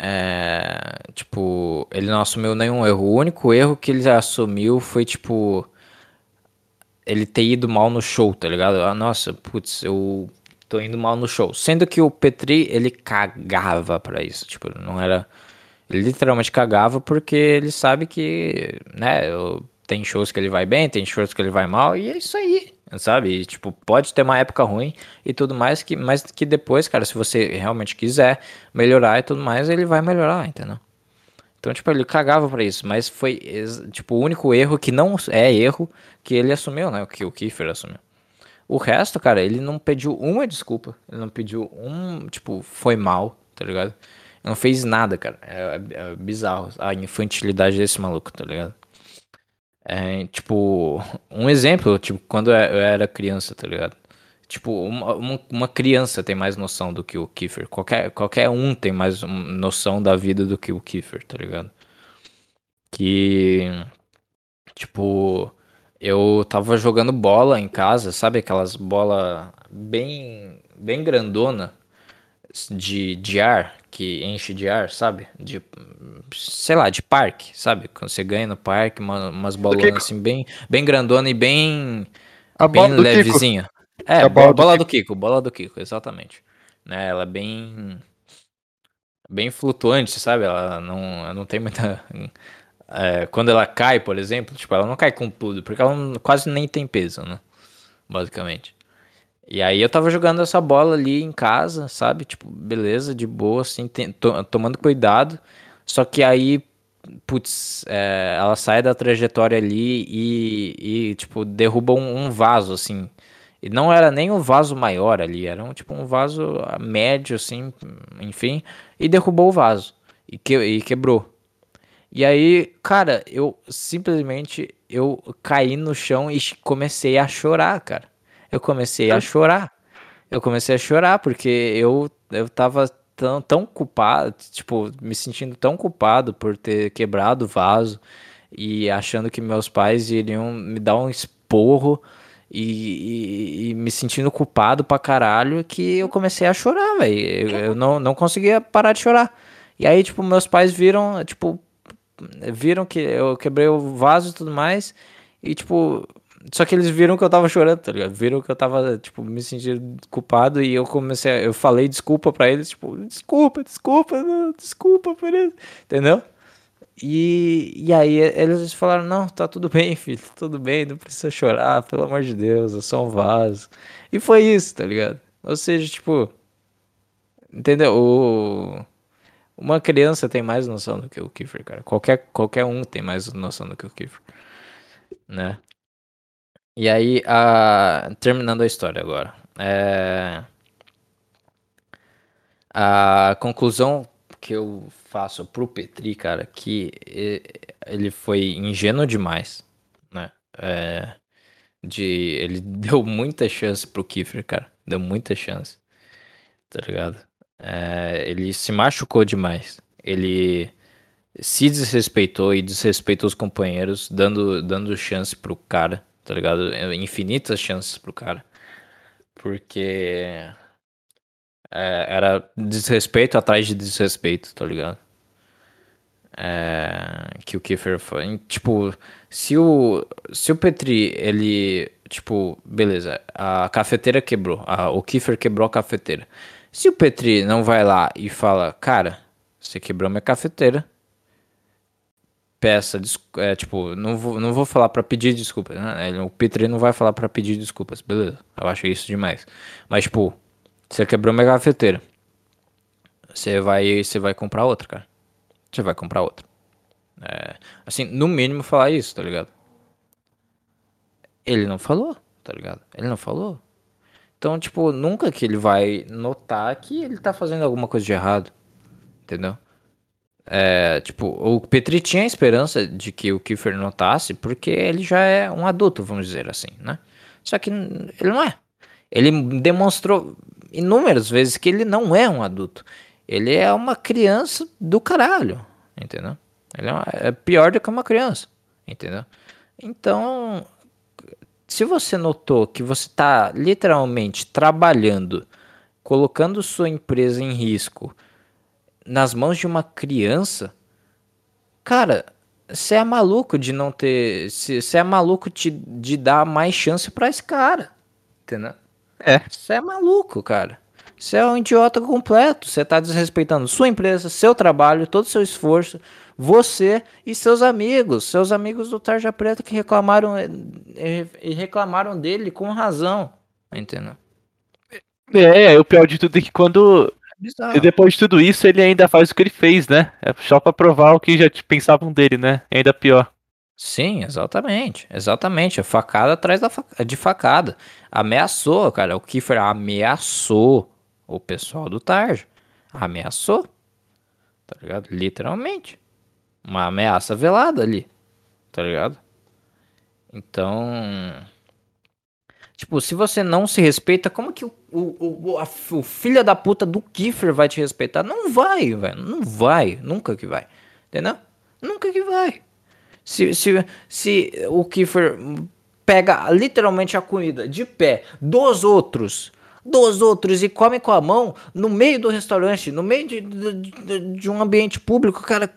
A: É, tipo, ele não assumiu nenhum erro. O único erro que ele assumiu foi, tipo, ele ter ido mal no show, tá ligado? Ah, nossa, putz, eu tô indo mal no show. Sendo que o Petri, ele cagava pra isso. Tipo, não era. Ele literalmente cagava porque ele sabe que, né, tem shows que ele vai bem, tem shows que ele vai mal, e é isso aí, sabe? E, tipo, pode ter uma época ruim e tudo mais, que, mas que depois, cara, se você realmente quiser melhorar e tudo mais, ele vai melhorar, entendeu? Então, tipo, ele cagava pra isso, mas foi, tipo, o único erro que não é erro que ele assumiu, né? Que o Kiefer assumiu. O resto, cara, ele não pediu uma desculpa. Ele não pediu um, tipo, foi mal, tá ligado? Ele não fez nada, cara. É, é bizarro a infantilidade desse maluco, tá ligado? É, tipo, um exemplo, tipo, quando eu era criança, tá ligado? Tipo, uma, uma, criança tem mais noção do que o Kiefer. Qualquer, qualquer um tem mais noção da vida do que o Kiefer, tá ligado? Que, tipo, eu tava jogando bola em casa, sabe aquelas bola bem bem grandona de, de ar, que enche de ar, sabe? De sei lá, de parque, sabe? Quando você ganha no parque, uma, umas bolas assim bem bem grandona e bem
B: a
A: bem
B: levezinha.
A: É, a bola, bola do, Kiko. do Kiko, bola do Kiko, exatamente. Né, ela é bem bem flutuante, sabe? Ela não, não tem muita é, quando ela cai, por exemplo, tipo, ela não cai com tudo, porque ela não, quase nem tem peso, né? Basicamente. E aí eu tava jogando essa bola ali em casa, sabe? Tipo, beleza, de boa, assim, to, tomando cuidado. Só que aí, putz, é, ela sai da trajetória ali e, e tipo, derruba um, um, vaso, assim. E não era nem um vaso maior ali, era um, tipo um vaso médio, assim, enfim. E derrubou o vaso. E, que, e quebrou. E aí, cara, eu simplesmente eu caí no chão e comecei a chorar, cara. Eu comecei a chorar. Eu comecei a chorar porque eu eu tava tão, tão culpado, tipo, me sentindo tão culpado por ter quebrado o vaso e achando que meus pais iriam me dar um esporro e, e, e me sentindo culpado pra caralho que eu comecei a chorar, velho. Eu, eu não, não conseguia parar de chorar. E aí, tipo, meus pais viram, tipo, viram que eu quebrei o vaso e tudo mais. E, tipo, só que eles viram que eu tava chorando, tá ligado? Viram que eu tava, tipo, me sentindo culpado e eu comecei, a, eu falei desculpa para eles, tipo, desculpa, desculpa, não, desculpa por isso, entendeu? E, e aí eles falaram, não, tá tudo bem, filho, tá tudo bem, não precisa chorar, pelo amor de Deus, é só um vaso. E foi isso, tá ligado? Ou seja, tipo, entendeu? O uma criança tem mais noção do que o Kiefer, cara. Qualquer, qualquer um tem mais noção do que o Kiefer. Né? E aí, a... terminando a história agora. É... A conclusão que eu faço pro Petri, cara, que ele foi ingênuo demais, né? É... De... Ele deu muita chance pro Kiefer, cara. Deu muita chance. Tá ligado? É, ele se machucou demais. Ele se desrespeitou e desrespeitou os companheiros, dando, dando chance pro cara, tá ligado? Infinitas chances pro cara. Porque é, era desrespeito atrás de desrespeito, tá ligado? É, que o Kiefer foi. Tipo, se o, se o Petri, ele. Tipo, beleza, a cafeteira quebrou. A, o Kiefer quebrou a cafeteira. Se o Petri não vai lá e fala, cara, você quebrou minha cafeteira, peça, é, tipo, não vou, não vou falar para pedir desculpas, né? O Petri não vai falar para pedir desculpas, beleza? Eu acho isso demais. Mas, tipo, você quebrou minha cafeteira. Você vai, você vai comprar outra, cara. Você vai comprar outra. É, assim, no mínimo falar isso, tá ligado? Ele não falou, tá ligado? Ele não falou. Então, tipo, nunca que ele vai notar que ele tá fazendo alguma coisa de errado. Entendeu? É, tipo, o Petri tinha a esperança de que o Kiefer notasse, porque ele já é um adulto, vamos dizer assim, né? Só que ele não é. Ele demonstrou inúmeras vezes que ele não é um adulto. Ele é uma criança do caralho, entendeu? Ele é, é pior do que uma criança, entendeu? Então, se você notou que você está literalmente trabalhando colocando sua empresa em risco nas mãos de uma criança, cara, você é maluco de não ter. Você é maluco de, de dar mais chance para esse cara. Entendeu? É. Você é maluco, cara. Você é um idiota completo. Você tá desrespeitando sua empresa, seu trabalho, todo o seu esforço, você e seus amigos. Seus amigos do Tarja Preta que reclamaram e reclamaram dele com razão. Entendeu?
B: É, é, o pior de tudo é que quando Bizarro. E depois de tudo isso, ele ainda faz o que ele fez, né? É só pra provar o que já pensavam dele, né? É ainda pior.
A: Sim, exatamente. Exatamente. A facada atrás da faca, de facada. Ameaçou, cara. O Kiefer ameaçou o pessoal do Tarja. Ameaçou. Tá ligado? Literalmente. Uma ameaça velada ali. Tá ligado? Então. Tipo, se você não se respeita, como que o, o, o, a, o filho da puta do Kiefer vai te respeitar? Não vai, velho. Não vai. Nunca que vai. Entendeu? Nunca que vai. Se, se, se o Kiefer pega literalmente a comida de pé dos outros, dos outros e come com a mão no meio do restaurante, no meio de, de, de um ambiente público, cara,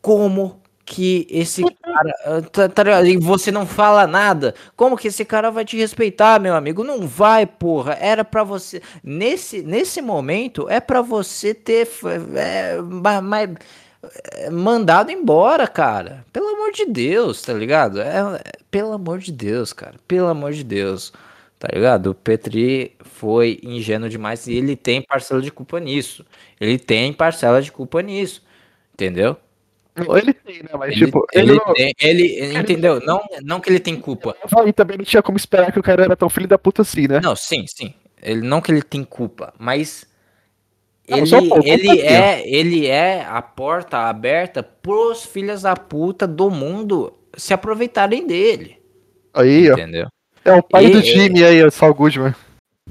A: como que esse cara. Ah, tá, tá, e você não fala nada. Como que esse cara vai te respeitar, meu amigo? Não vai, porra. Era para você. Nesse, nesse momento, é para você ter. É, mais, é, mandado embora, cara. Pelo amor de Deus, tá ligado? É, é, pelo amor de Deus, cara. Pelo amor de Deus. Tá ligado? O Petri foi ingênuo demais e ele tem parcela de culpa nisso. Ele tem parcela de culpa nisso. Entendeu?
B: Ele tem, né? Mas,
A: ele,
B: tipo,
A: ele, ele, tem, ele, entendeu? Não, não que ele tem culpa.
B: E também não tinha como esperar que o cara era tão filho da puta assim, né?
A: Não, sim, sim. Ele, não que ele tem culpa, mas não, ele, pouco, ele, é, ele é a porta aberta pros filhos da puta do mundo se aproveitarem dele.
B: Aí, entendeu? ó. É o pai e, do time aí, o Saul Goodman.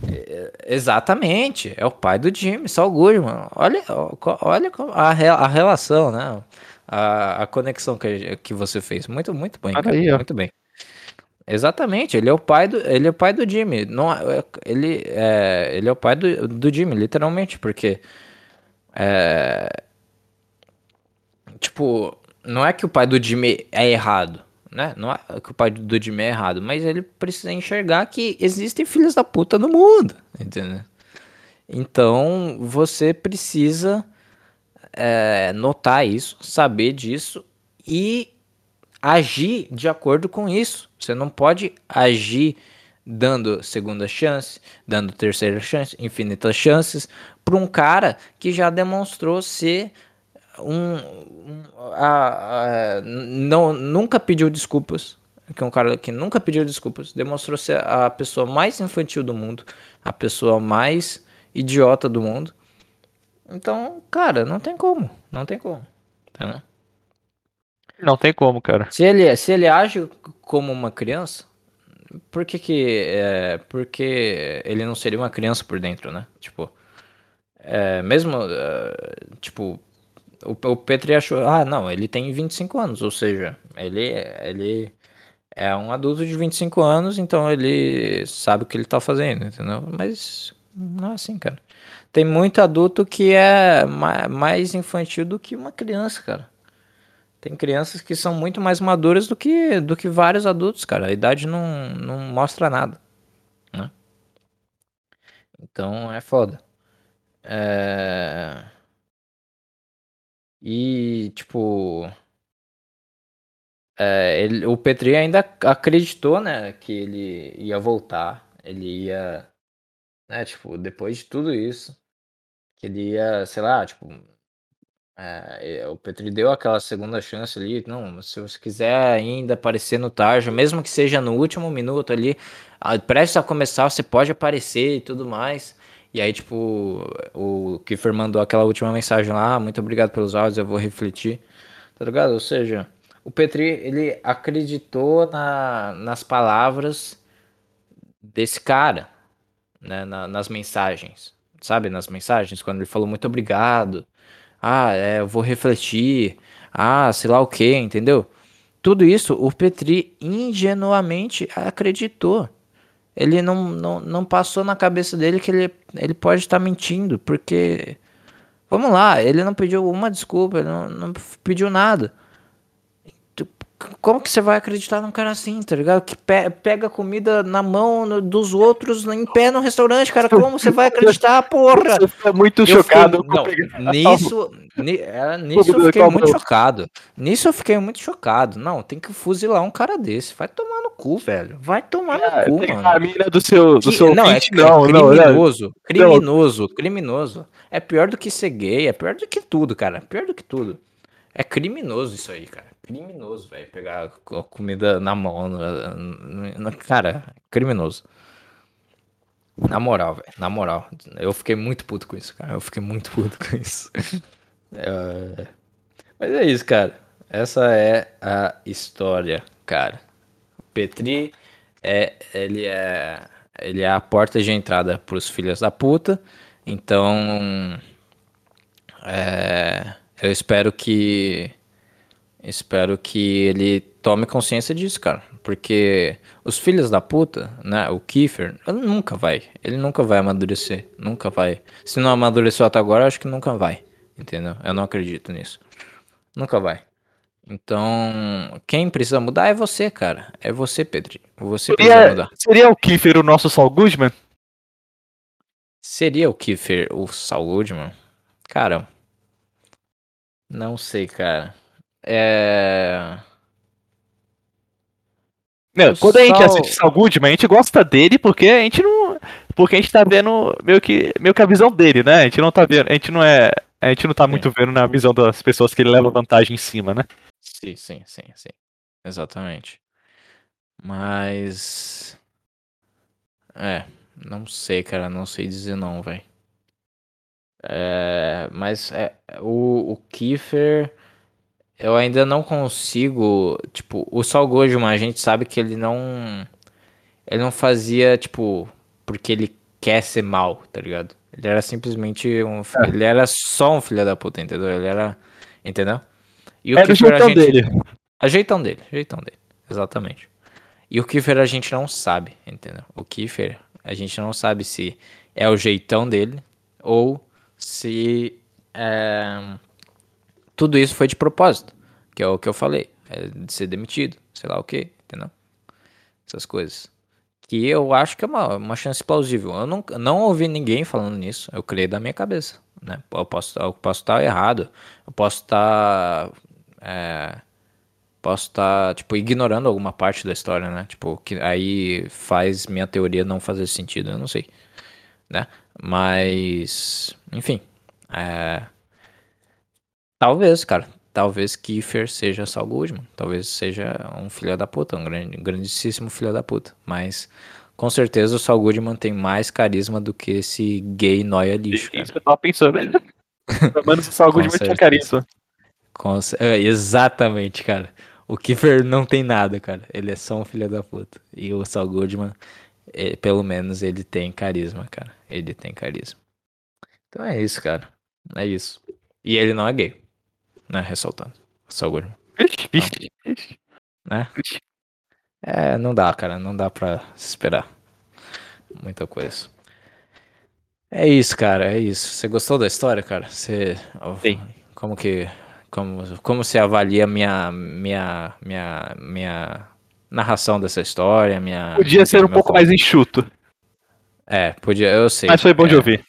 A: É, exatamente, é o pai do Jimmy, Saul Goodman. Olha, olha a, a relação, né? A, a conexão que, que você fez. Muito, muito bem, cara. Aí, muito bem. Exatamente, ele é o pai do, ele é o pai do Jimmy. Não, é, ele, é, ele é o pai do, do Jimmy, literalmente, porque é, tipo, não é que o pai do Jimmy é errado, né? Não é que o pai do Jimmy é errado, mas ele precisa enxergar que existem filhos da puta no mundo, entendeu? Então, você precisa é, notar isso, saber disso e agir de acordo com isso. Você não pode agir dando segunda chance, dando terceira chance, infinitas chances para um cara que já demonstrou ser um, um a, a, não nunca pediu desculpas, que é um cara que nunca pediu desculpas, demonstrou ser a pessoa mais infantil do mundo, a pessoa mais idiota do mundo então, cara, não tem como. Não tem como. Entendeu?
B: Não tem como, cara.
A: Se ele, se ele age como uma criança, por que que... É, porque ele não seria uma criança por dentro, né? Tipo... É, mesmo... É, tipo... O, o Petri achou... Ah, não, ele tem 25 anos. Ou seja, ele... ele é um adulto de 25 anos, então ele sabe o que ele tá fazendo, entendeu? Mas não é assim, cara. Tem muito adulto que é mais infantil do que uma criança, cara. Tem crianças que são muito mais maduras do que, do que vários adultos, cara. A idade não, não mostra nada. Né? Então é foda. É... E, tipo. É, ele, o Petri ainda acreditou, né, que ele ia voltar. Ele ia né? Tipo, depois de tudo isso, que ele ia, sei lá, tipo, é, o Petri deu aquela segunda chance ali. Não, se você quiser ainda aparecer no Tarja, mesmo que seja no último minuto ali, prestes a começar, você pode aparecer e tudo mais. E aí, tipo, o Kiefer mandou aquela última mensagem lá, muito obrigado pelos áudios, eu vou refletir, tá ligado? Ou seja, o Petri, ele acreditou na, nas palavras desse cara, né, na, nas mensagens, sabe? Nas mensagens, quando ele falou muito obrigado, ah, é, eu vou refletir, ah, sei lá o que, entendeu? Tudo isso o Petri ingenuamente acreditou. ele não, não, não passou na cabeça dele que ele, ele pode estar mentindo, porque. Vamos lá, ele não pediu uma desculpa, ele não, não pediu nada. Como que você vai acreditar num cara assim, tá ligado? Que pe pega comida na mão no, dos outros em pé no restaurante, cara. Como você vai acreditar, porra? Você
B: fica muito eu chocado.
A: Fiquei, não, nisso, ni, é, nisso eu fiquei muito chocado. Nisso eu fiquei muito chocado. Não, tem que fuzilar um cara desse. Vai tomar no cu, velho. Vai tomar é, no cu, mano.
B: A mina do seu, do
A: que,
B: seu
A: não, é, não, criminoso, não, criminoso, criminoso. É pior do que ser gay, é pior do que tudo, cara. Pior do que tudo. É criminoso isso aí, cara criminoso, velho. Pegar a comida na mão. cara, criminoso. Na moral, velho. Na moral. Eu fiquei muito puto com isso, cara. Eu fiquei muito puto com isso. é... Mas é isso, cara. Essa é a história, cara. Petri é. Ele é. Ele é a porta de entrada pros filhos da puta. Então. É, eu espero que Espero que ele tome consciência disso, cara. Porque os filhos da puta, né? O Kiefer, ele nunca vai. Ele nunca vai amadurecer. Nunca vai. Se não amadureceu até agora, acho que nunca vai. Entendeu? Eu não acredito nisso. Nunca vai. Então, quem precisa mudar é você, cara. É você, Pedro. Você seria, precisa mudar.
B: Seria o Kiefer o nosso Saul Goodman?
A: Seria o Kiefer o Saul Goodman? Cara, não sei, cara. É.
B: Não, quando a gente assiste Saul Goodman, a gente gosta dele porque a gente não. Porque a gente tá vendo meio que, meio que a visão dele, né? A gente não tá vendo. A gente não é. A gente não tá muito vendo na visão das pessoas que ele leva vantagem em cima, né?
A: Sim, sim, sim, sim. Exatamente. Mas. É, não sei, cara. Não sei dizer não, velho. É, mas é, o, o Kiefer eu ainda não consigo. Tipo, o Saul Goldman, a gente sabe que ele não. Ele não fazia, tipo, porque ele quer ser mal, tá ligado? Ele era simplesmente um. É. Ele era só um filho da puta, entendeu? Ele era. Entendeu?
B: E o era Kiefer, o jeitão gente... dele.
A: Ajeitão dele, jeitão dele. Exatamente. E o Kiefer a gente não sabe, entendeu? O Kiefer, a gente não sabe se é o jeitão dele ou se. É tudo isso foi de propósito, que é o que eu falei, é de ser demitido, sei lá o que, entendeu? Essas coisas. Que eu acho que é uma, uma chance plausível. Eu não, não ouvi ninguém falando nisso, eu criei da minha cabeça, né? Eu posso, eu posso estar errado, eu posso estar... É, posso estar, tipo, ignorando alguma parte da história, né? Tipo, que aí faz minha teoria não fazer sentido, eu não sei, né? Mas, enfim, é, Talvez, cara. Talvez Kiefer seja Saul Goodman. Talvez seja um filho da puta, um grande, grandíssimo filho da puta. Mas com certeza o Saul Goodman tem mais carisma do que esse gay noia lixo.
B: Isso que eu tava pensando. Pelo menos o Saul Goodman tinha carisma.
A: Com, é, exatamente, cara. O Kiefer não tem nada, cara. Ele é só um filho da puta. E o Saul Goodman, ele, pelo menos, ele tem carisma, cara. Ele tem carisma. Então é isso, cara. É isso. E ele não é gay né? Ressaltando. Só o Né? É, não dá, cara. Não dá pra esperar. Muita coisa. É isso, cara. É isso. Você gostou da história, cara? Você.
B: Sim.
A: Como que. Como, como você avalia minha, minha, minha, minha narração dessa história? Minha,
B: podia ser um pouco mais enxuto.
A: É, podia, eu sei.
B: Mas foi bom
A: é,
B: de ouvir.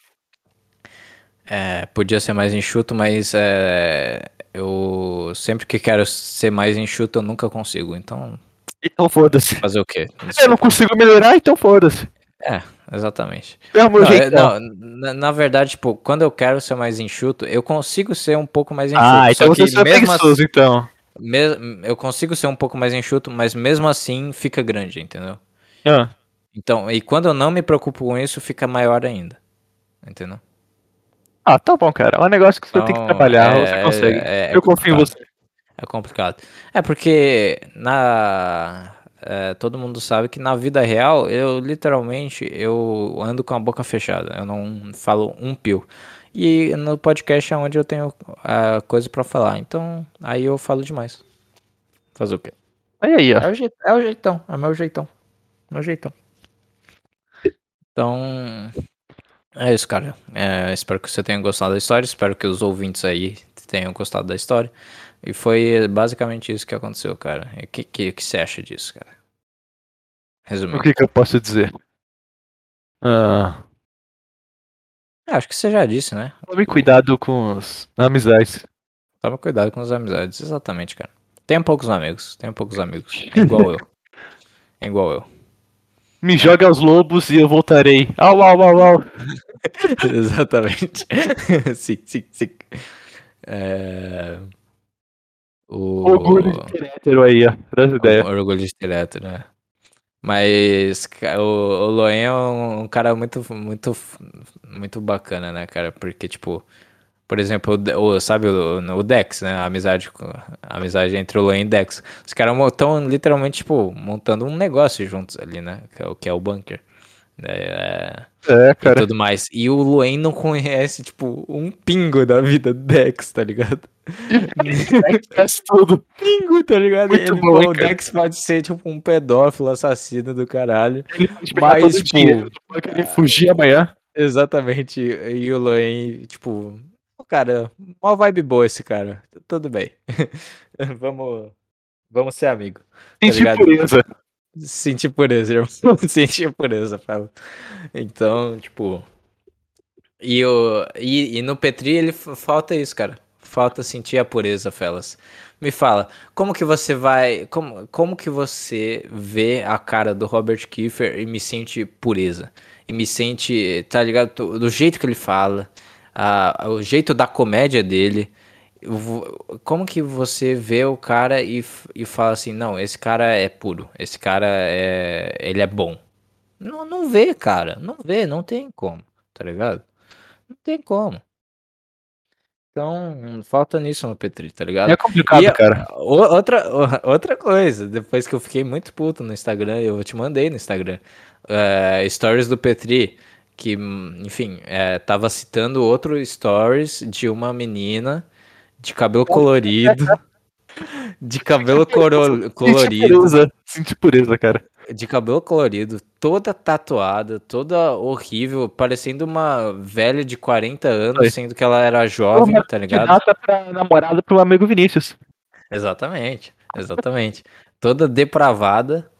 A: É, podia ser mais enxuto, mas é, eu sempre que quero ser mais enxuto, eu nunca consigo. Então.
B: Então foda-se.
A: Fazer o quê?
B: Eu não consigo melhorar, então foda-se.
A: É, exatamente. É não, não na, na, verdade, tipo, quando eu quero ser mais enxuto, eu consigo ser um pouco mais enxuto.
B: Ah, então você é preguiçoso, então.
A: eu consigo ser um pouco mais enxuto, mas mesmo assim fica grande, entendeu?
B: Ah.
A: Então, e quando eu não me preocupo com isso, fica maior ainda. Entendeu?
B: Ah, tá bom, cara. É um negócio que você tem que então, trabalhar, é, você consegue. É, é eu confio em você.
A: É complicado. É porque na é, todo mundo sabe que na vida real eu literalmente eu ando com a boca fechada. Eu não falo um pio. E no podcast é onde eu tenho a coisa para falar. Então aí eu falo demais. Fazer o quê?
B: Aí aí, ó.
A: É o, jeitão, é o jeitão, é meu jeitão. Meu jeitão. Então, é isso, cara. É, espero que você tenha gostado da história. Espero que os ouvintes aí tenham gostado da história. E foi basicamente isso que aconteceu, cara. O que, que, que você acha disso, cara?
B: Resumindo. O que, que eu posso dizer?
A: Ah. Acho que você já disse, né?
B: Tome cuidado com as amizades.
A: Tome cuidado com as amizades, exatamente, cara. Tenha poucos amigos, tenha poucos amigos. Igual eu. Igual eu.
B: Me jogue aos lobos e eu voltarei. Au, au, au, au.
A: Exatamente. sim, sim, sim. É...
B: O... Orgulho de ter hétero aí, ó. Das ideias.
A: Orgulho de ter hétero, né? Mas o, o Loen é um cara muito, muito, muito bacana, né, cara? Porque, tipo, por exemplo, o, sabe o, o Dex, né? A amizade, a amizade entre o Loen e o Dex. Os caras estão literalmente, tipo, montando um negócio juntos ali, né? Que é o, que é o bunker. É,
B: é, cara.
A: E tudo mais. E o Luen não conhece, tipo, um pingo da vida do Dex, tá ligado?
B: Dex conhece tudo.
A: Pingo, tá ligado? Muito Ele, bom, o Dex pode ser, tipo, um pedófilo assassino do caralho. Ele mas, tipo. Dia,
B: ele fugir amanhã.
A: Exatamente. E o Luen, tipo, cara, uma vibe boa esse cara. Tudo bem. vamos, vamos ser amigo.
B: Tá Sentir pureza.
A: Sentir pureza, irmão. Sentir pureza, fala. Então, tipo. E, o, e, e no Petri ele falta isso, cara. Falta sentir a pureza, Felas. Me fala, como que você vai. Como, como que você vê a cara do Robert Kiefer e me sente pureza? E me sente, tá ligado? Do jeito que ele fala, a, o jeito da comédia dele. Como que você vê o cara e, e fala assim, não, esse cara é puro, esse cara é, ele é bom. Não, não vê, cara, não vê, não tem como, tá ligado? Não tem como. Então, falta nisso no Petri, tá ligado?
B: É complicado, e, cara.
A: Outra, outra coisa, depois que eu fiquei muito puto no Instagram, eu te mandei no Instagram, uh, stories do Petri, que, enfim, é, tava citando outro stories de uma menina de cabelo colorido. De cabelo coro colorido.
B: Senti pureza, cara.
A: De cabelo colorido, toda tatuada, toda horrível, parecendo uma velha de 40 anos, Oi. sendo que ela era jovem, Pô, tá ligado?
B: Data pra namorada pro amigo Vinícius.
A: Exatamente, exatamente. toda depravada.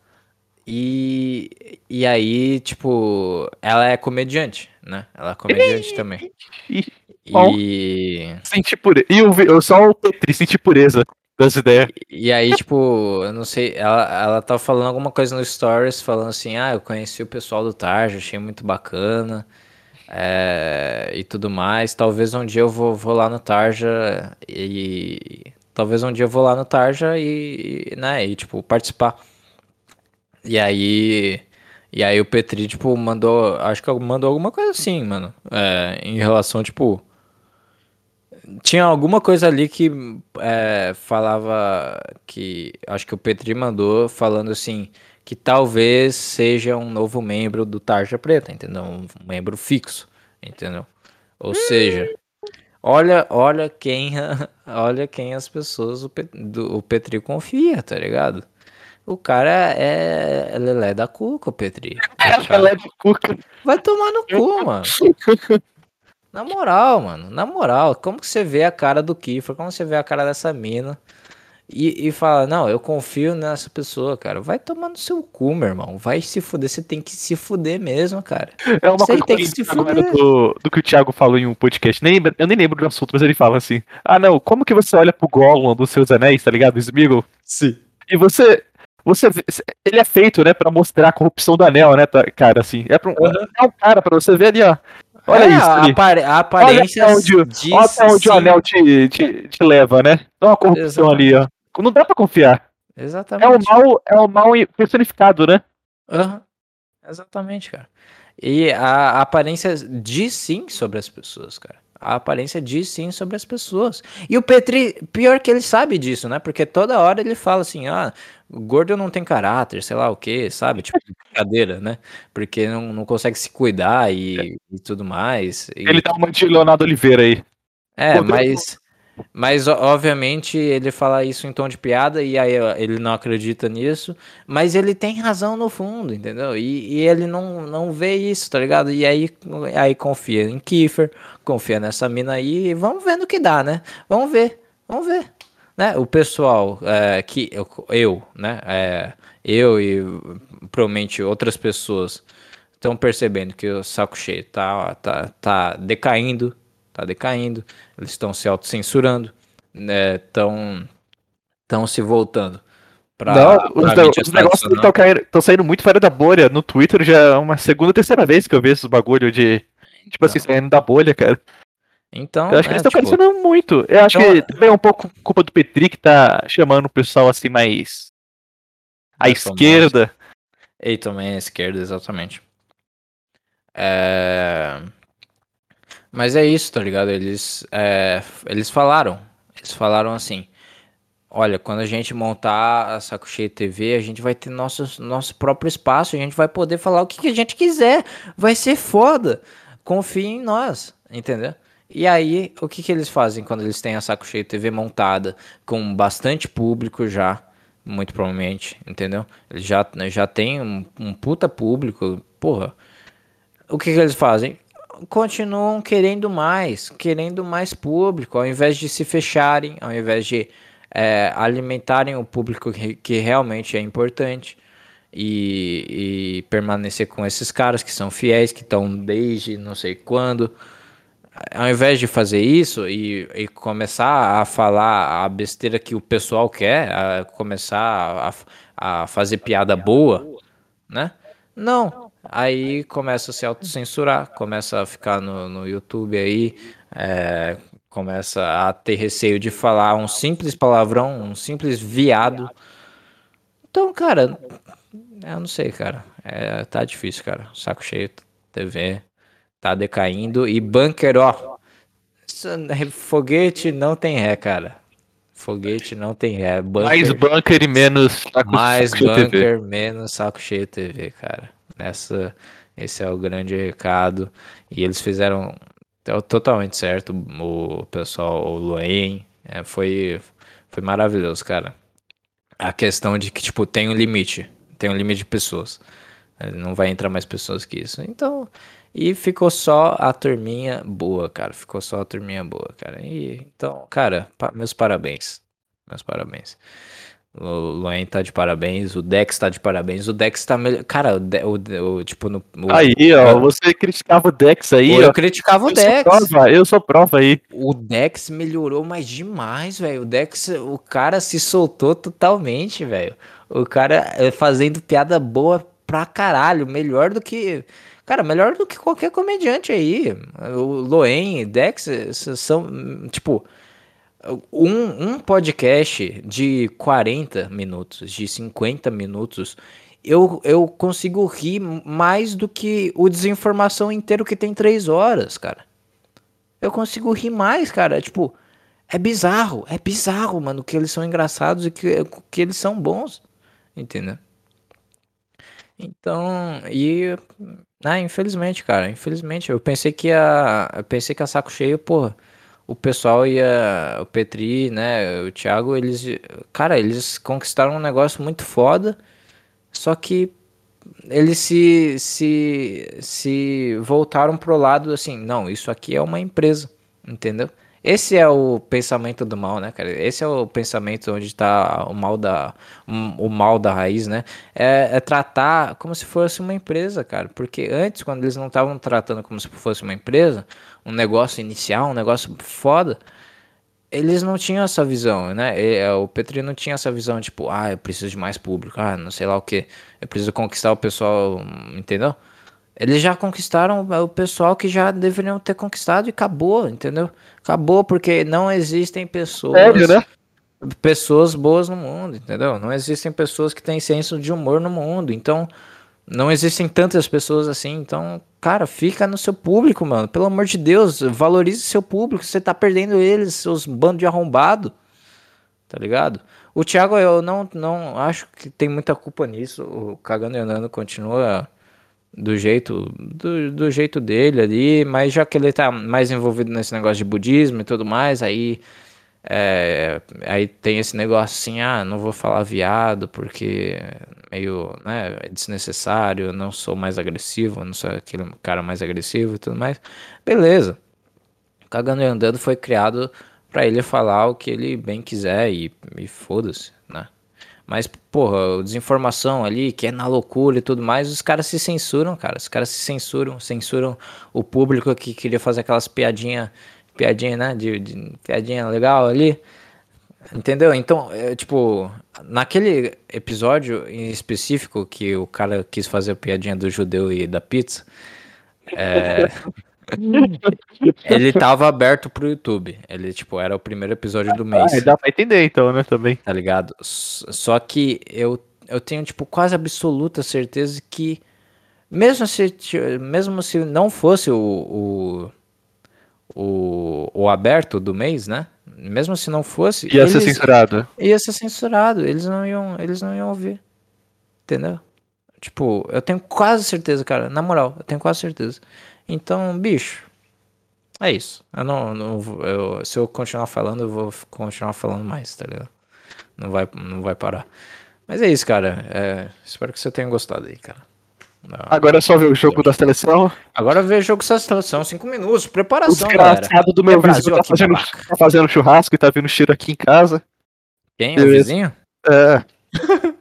A: E, e aí, tipo, ela é comediante, né? Ela é comediante também.
B: E. Senti pureza. E eu, eu só o Petri senti pureza das ideias.
A: E, e aí, tipo, eu não sei, ela, ela tava falando alguma coisa no Stories, falando assim, ah, eu conheci o pessoal do Tarja, achei muito bacana. É, e tudo mais. Talvez um dia eu vou, vou lá no Tarja e. Talvez um dia eu vou lá no Tarja e, né, e tipo, participar. E aí. E aí o Petri, tipo, mandou. Acho que mandou alguma coisa assim, mano. É, em relação, tipo tinha alguma coisa ali que é, falava que acho que o Petri mandou falando assim que talvez seja um novo membro do Tarja Preta, entendeu? Um membro fixo, entendeu? Ou seja, olha, olha quem, olha quem as pessoas o, do, o Petri confia, tá ligado? O cara é lelé da cuca, Petri.
B: É lelé da cuca.
A: Vai tomar no cu, mano. Na moral, mano, na moral, como que você vê a cara do Kiffer, como você vê a cara dessa mina e, e fala, não, eu confio nessa pessoa, cara. Vai tomar no seu cu, meu irmão. Vai se fuder, você tem que se fuder mesmo, cara.
B: É uma você coisa tem que se fuder. Do, do, que o Thiago falou em um podcast, nem, eu nem lembro do assunto, mas ele fala assim, ah não, como que você olha pro Gollum dos seus anéis, tá ligado? Smeagol?
A: Sim.
B: E você, você ele é feito, né, para mostrar a corrupção do anel, né, cara, assim. É, pra, uhum. é um cara para você ver ali, ó. Olha é, isso. A,
A: apar a aparência.
B: Olha onde, olha onde o anel te, te, te leva, né? Dá uma corrupção Exatamente. ali, ó. Não dá pra confiar.
A: Exatamente.
B: É o mal, é o mal personificado, né?
A: Uhum. Exatamente, cara. E a, a aparência diz sim sobre as pessoas, cara. A aparência diz sim sobre as pessoas. E o Petri, pior que ele sabe disso, né? Porque toda hora ele fala assim: ah, gordo não tem caráter, sei lá o que, sabe? Tipo, brincadeira, né? Porque não, não consegue se cuidar e, e tudo mais. E...
B: Ele tá uma de Leonardo Oliveira aí.
A: É, mas. Mas, obviamente, ele fala isso em tom de piada e aí ele não acredita nisso. Mas ele tem razão no fundo, entendeu? E, e ele não, não vê isso, tá ligado? E aí, aí confia em Kiefer, confia nessa mina aí e vamos ver no que dá, né? Vamos ver, vamos ver. Né? O pessoal é, que eu, eu né? É, eu e provavelmente outras pessoas estão percebendo que o saco cheio tá, tá, tá decaindo, tá decaindo, eles estão se autocensurando, estão né, estão se voltando
B: pra, Não, pra os, os negócios estão saindo muito fora da bolha. No Twitter já é uma segunda, terceira vez que eu vejo esses bagulho de. Tipo então, assim, saindo da bolha, cara.
A: Então.
B: Eu acho né, que eles estão tipo... crescendo muito. Eu acho então, que também é um pouco culpa do Petri que tá chamando o pessoal assim mais. À esquerda.
A: E também à esquerda, exatamente. É... Mas é isso, tá ligado? Eles, é... eles falaram. Eles falaram assim. Olha, quando a gente montar a Saco Cheio TV, a gente vai ter nosso, nosso próprio espaço, a gente vai poder falar o que, que a gente quiser. Vai ser foda. Confie em nós, entendeu? E aí, o que, que eles fazem quando eles têm a Saco Cheio TV montada, com bastante público já, muito provavelmente, entendeu? Eles já, já tem um, um puta público, porra o que, que eles fazem? Continuam querendo mais, querendo mais público, ao invés de se fecharem, ao invés de é, alimentarem o público que, que realmente é importante e, e, permanecer com esses caras que são fiéis, que estão desde não sei quando. Ao invés de fazer isso e, e, começar a falar a besteira que o pessoal quer, a começar a, a fazer piada boa, né? Não, Aí começa a se autocensurar, começa a ficar no, no YouTube aí, é, começa a ter receio de falar um simples palavrão, um simples viado. Então, cara, eu não sei, cara. É, tá difícil, cara. Saco cheio, TV tá decaindo. E bunker, ó. Foguete não tem ré, cara. Foguete não tem ré.
B: Bunker, mais bunker e menos
A: saco Mais bunker, TV. menos saco cheio TV, cara. Essa, esse é o grande recado. E eles fizeram totalmente certo. O pessoal, o Luen, é, foi, foi maravilhoso, cara. A questão de que, tipo, tem um limite. Tem um limite de pessoas. Não vai entrar mais pessoas que isso. Então, e ficou só a turminha boa, cara. Ficou só a turminha boa, cara. E, então, cara, meus parabéns. Meus parabéns. O Luen tá de parabéns, o Dex tá de parabéns, o Dex tá melhor. Cara, o, de, o, o, tipo no. O,
B: aí, ó, você criticava o Dex aí.
A: Eu ó. criticava o eu Dex.
B: Sou prova, eu sou prova aí.
A: O Dex melhorou mais demais, velho. O Dex, o cara se soltou totalmente, velho. O cara é, fazendo piada boa pra caralho, melhor do que. Cara, melhor do que qualquer comediante aí. O Loen, Dex são, tipo, um, um podcast de 40 minutos, de 50 minutos, eu, eu consigo rir mais do que o desinformação inteiro que tem 3 horas, cara. Eu consigo rir mais, cara. Tipo, é bizarro, é bizarro, mano, que eles são engraçados e que, que eles são bons, entendeu? Então, e. Ah, infelizmente, cara, infelizmente. Eu pensei que a. Eu pensei que a saco cheio, porra o pessoal ia. O Petri, né? O Thiago, eles. Cara, eles conquistaram um negócio muito foda. Só que eles se, se, se voltaram pro lado assim, não, isso aqui é uma empresa, entendeu? Esse é o pensamento do mal, né, cara? Esse é o pensamento onde está o mal da o mal da raiz, né? É, é, tratar como se fosse uma empresa, cara. Porque antes, quando eles não estavam tratando como se fosse uma empresa, um negócio inicial, um negócio foda, eles não tinham essa visão, né? É, o Petri não tinha essa visão, tipo, ah, eu preciso de mais público, ah, não sei lá o que, eu preciso conquistar o pessoal, entendeu? Eles já conquistaram o pessoal que já deveriam ter conquistado e acabou, entendeu? Acabou porque não existem pessoas. Óbvio, né? Pessoas boas no mundo, entendeu? Não existem pessoas que têm senso de humor no mundo. Então, não existem tantas pessoas assim, então, cara, fica no seu público, mano. Pelo amor de Deus, valorize seu público. Você tá perdendo eles, seus bandos de arrombado. Tá ligado? O Thiago, eu não, não acho que tem muita culpa nisso. O Cagando e Andando continua do jeito do, do jeito dele ali, mas já que ele tá mais envolvido nesse negócio de budismo e tudo mais, aí É, aí tem esse negócio assim, ah, não vou falar viado porque meio, né, é desnecessário, não sou mais agressivo, não sou aquele cara mais agressivo e tudo mais. Beleza. Cagando e Andando foi criado para ele falar o que ele bem quiser e, e foda-se, né? Mas, porra, desinformação ali, que é na loucura e tudo mais, os caras se censuram, cara. Os caras se censuram, censuram o público que queria fazer aquelas piadinhas, piadinha, né? De, de, piadinha legal ali. Entendeu? Então, é, tipo, naquele episódio em específico que o cara quis fazer a piadinha do judeu e da pizza, é, ele tava aberto pro YouTube. Ele, tipo, era o primeiro episódio do mês.
B: Ah, dá pra entender então, né, também.
A: Tá ligado? Só que eu, eu tenho, tipo, quase absoluta certeza que mesmo se, mesmo se não fosse o, o, o, o aberto do mês, né? Mesmo se não fosse.
B: Ia eles, ser censurado.
A: Ia ser censurado. Eles não iam, eles não iam ouvir. Entendeu? Tipo, eu tenho quase certeza, cara. Na moral, eu tenho quase certeza. Então, bicho, é isso. Eu não, não eu, se eu continuar falando, eu vou continuar falando mais, tá ligado? Não vai, não vai parar. Mas é isso, cara. É, espero que você tenha gostado aí, cara.
B: Não, Agora é só ver o jogo da seleção.
A: Agora ver o jogo da seleção, cinco minutos, preparação,
B: o desgraçado do meu é vizinho tá fazendo, tá fazendo, churrasco e tá vindo cheiro aqui em casa.
A: Quem? O vizinho?
B: É.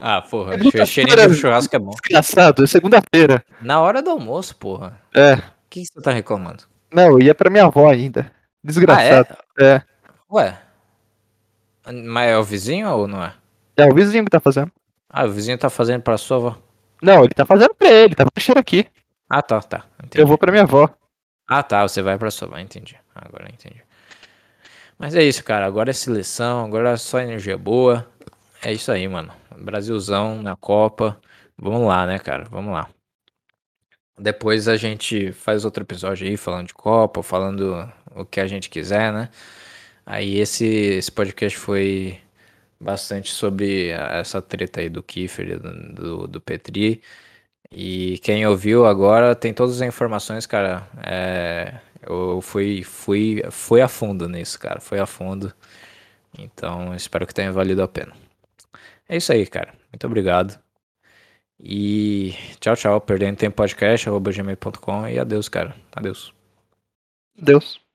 A: Ah, porra, é cheirinho de churrasco é bom.
B: Desgraçado, é segunda-feira.
A: Na hora do almoço, porra.
B: É. O
A: que, você tá reclamando?
B: Não, ia pra minha avó ainda. Desgraçado. Ah, é? é?
A: Ué. Mas é o vizinho ou não é?
B: É o vizinho que tá fazendo.
A: Ah, o vizinho tá fazendo pra sua avó?
B: Não, ele tá fazendo pra ele, tá cheiro aqui.
A: Ah, tá, tá.
B: Entendi. Eu vou pra minha avó.
A: Ah, tá, você vai pra sua avó, entendi. Agora entendi. Mas é isso, cara. Agora é seleção, agora é só energia boa. É isso aí, mano. Brasilzão na Copa. Vamos lá, né, cara? Vamos lá. Depois a gente faz outro episódio aí falando de Copa, falando o que a gente quiser, né? Aí esse, esse podcast foi bastante sobre essa treta aí do Kiefer, do, do, Petri. E quem ouviu agora tem todas as informações, cara. É, eu fui, fui, fui a fundo nisso, cara. Foi a fundo. Então espero que tenha valido a pena. É isso aí, cara. Muito obrigado. E tchau, tchau. Perdendo tempo podcast, arroba gmail.com e adeus, cara. Adeus.
B: Adeus.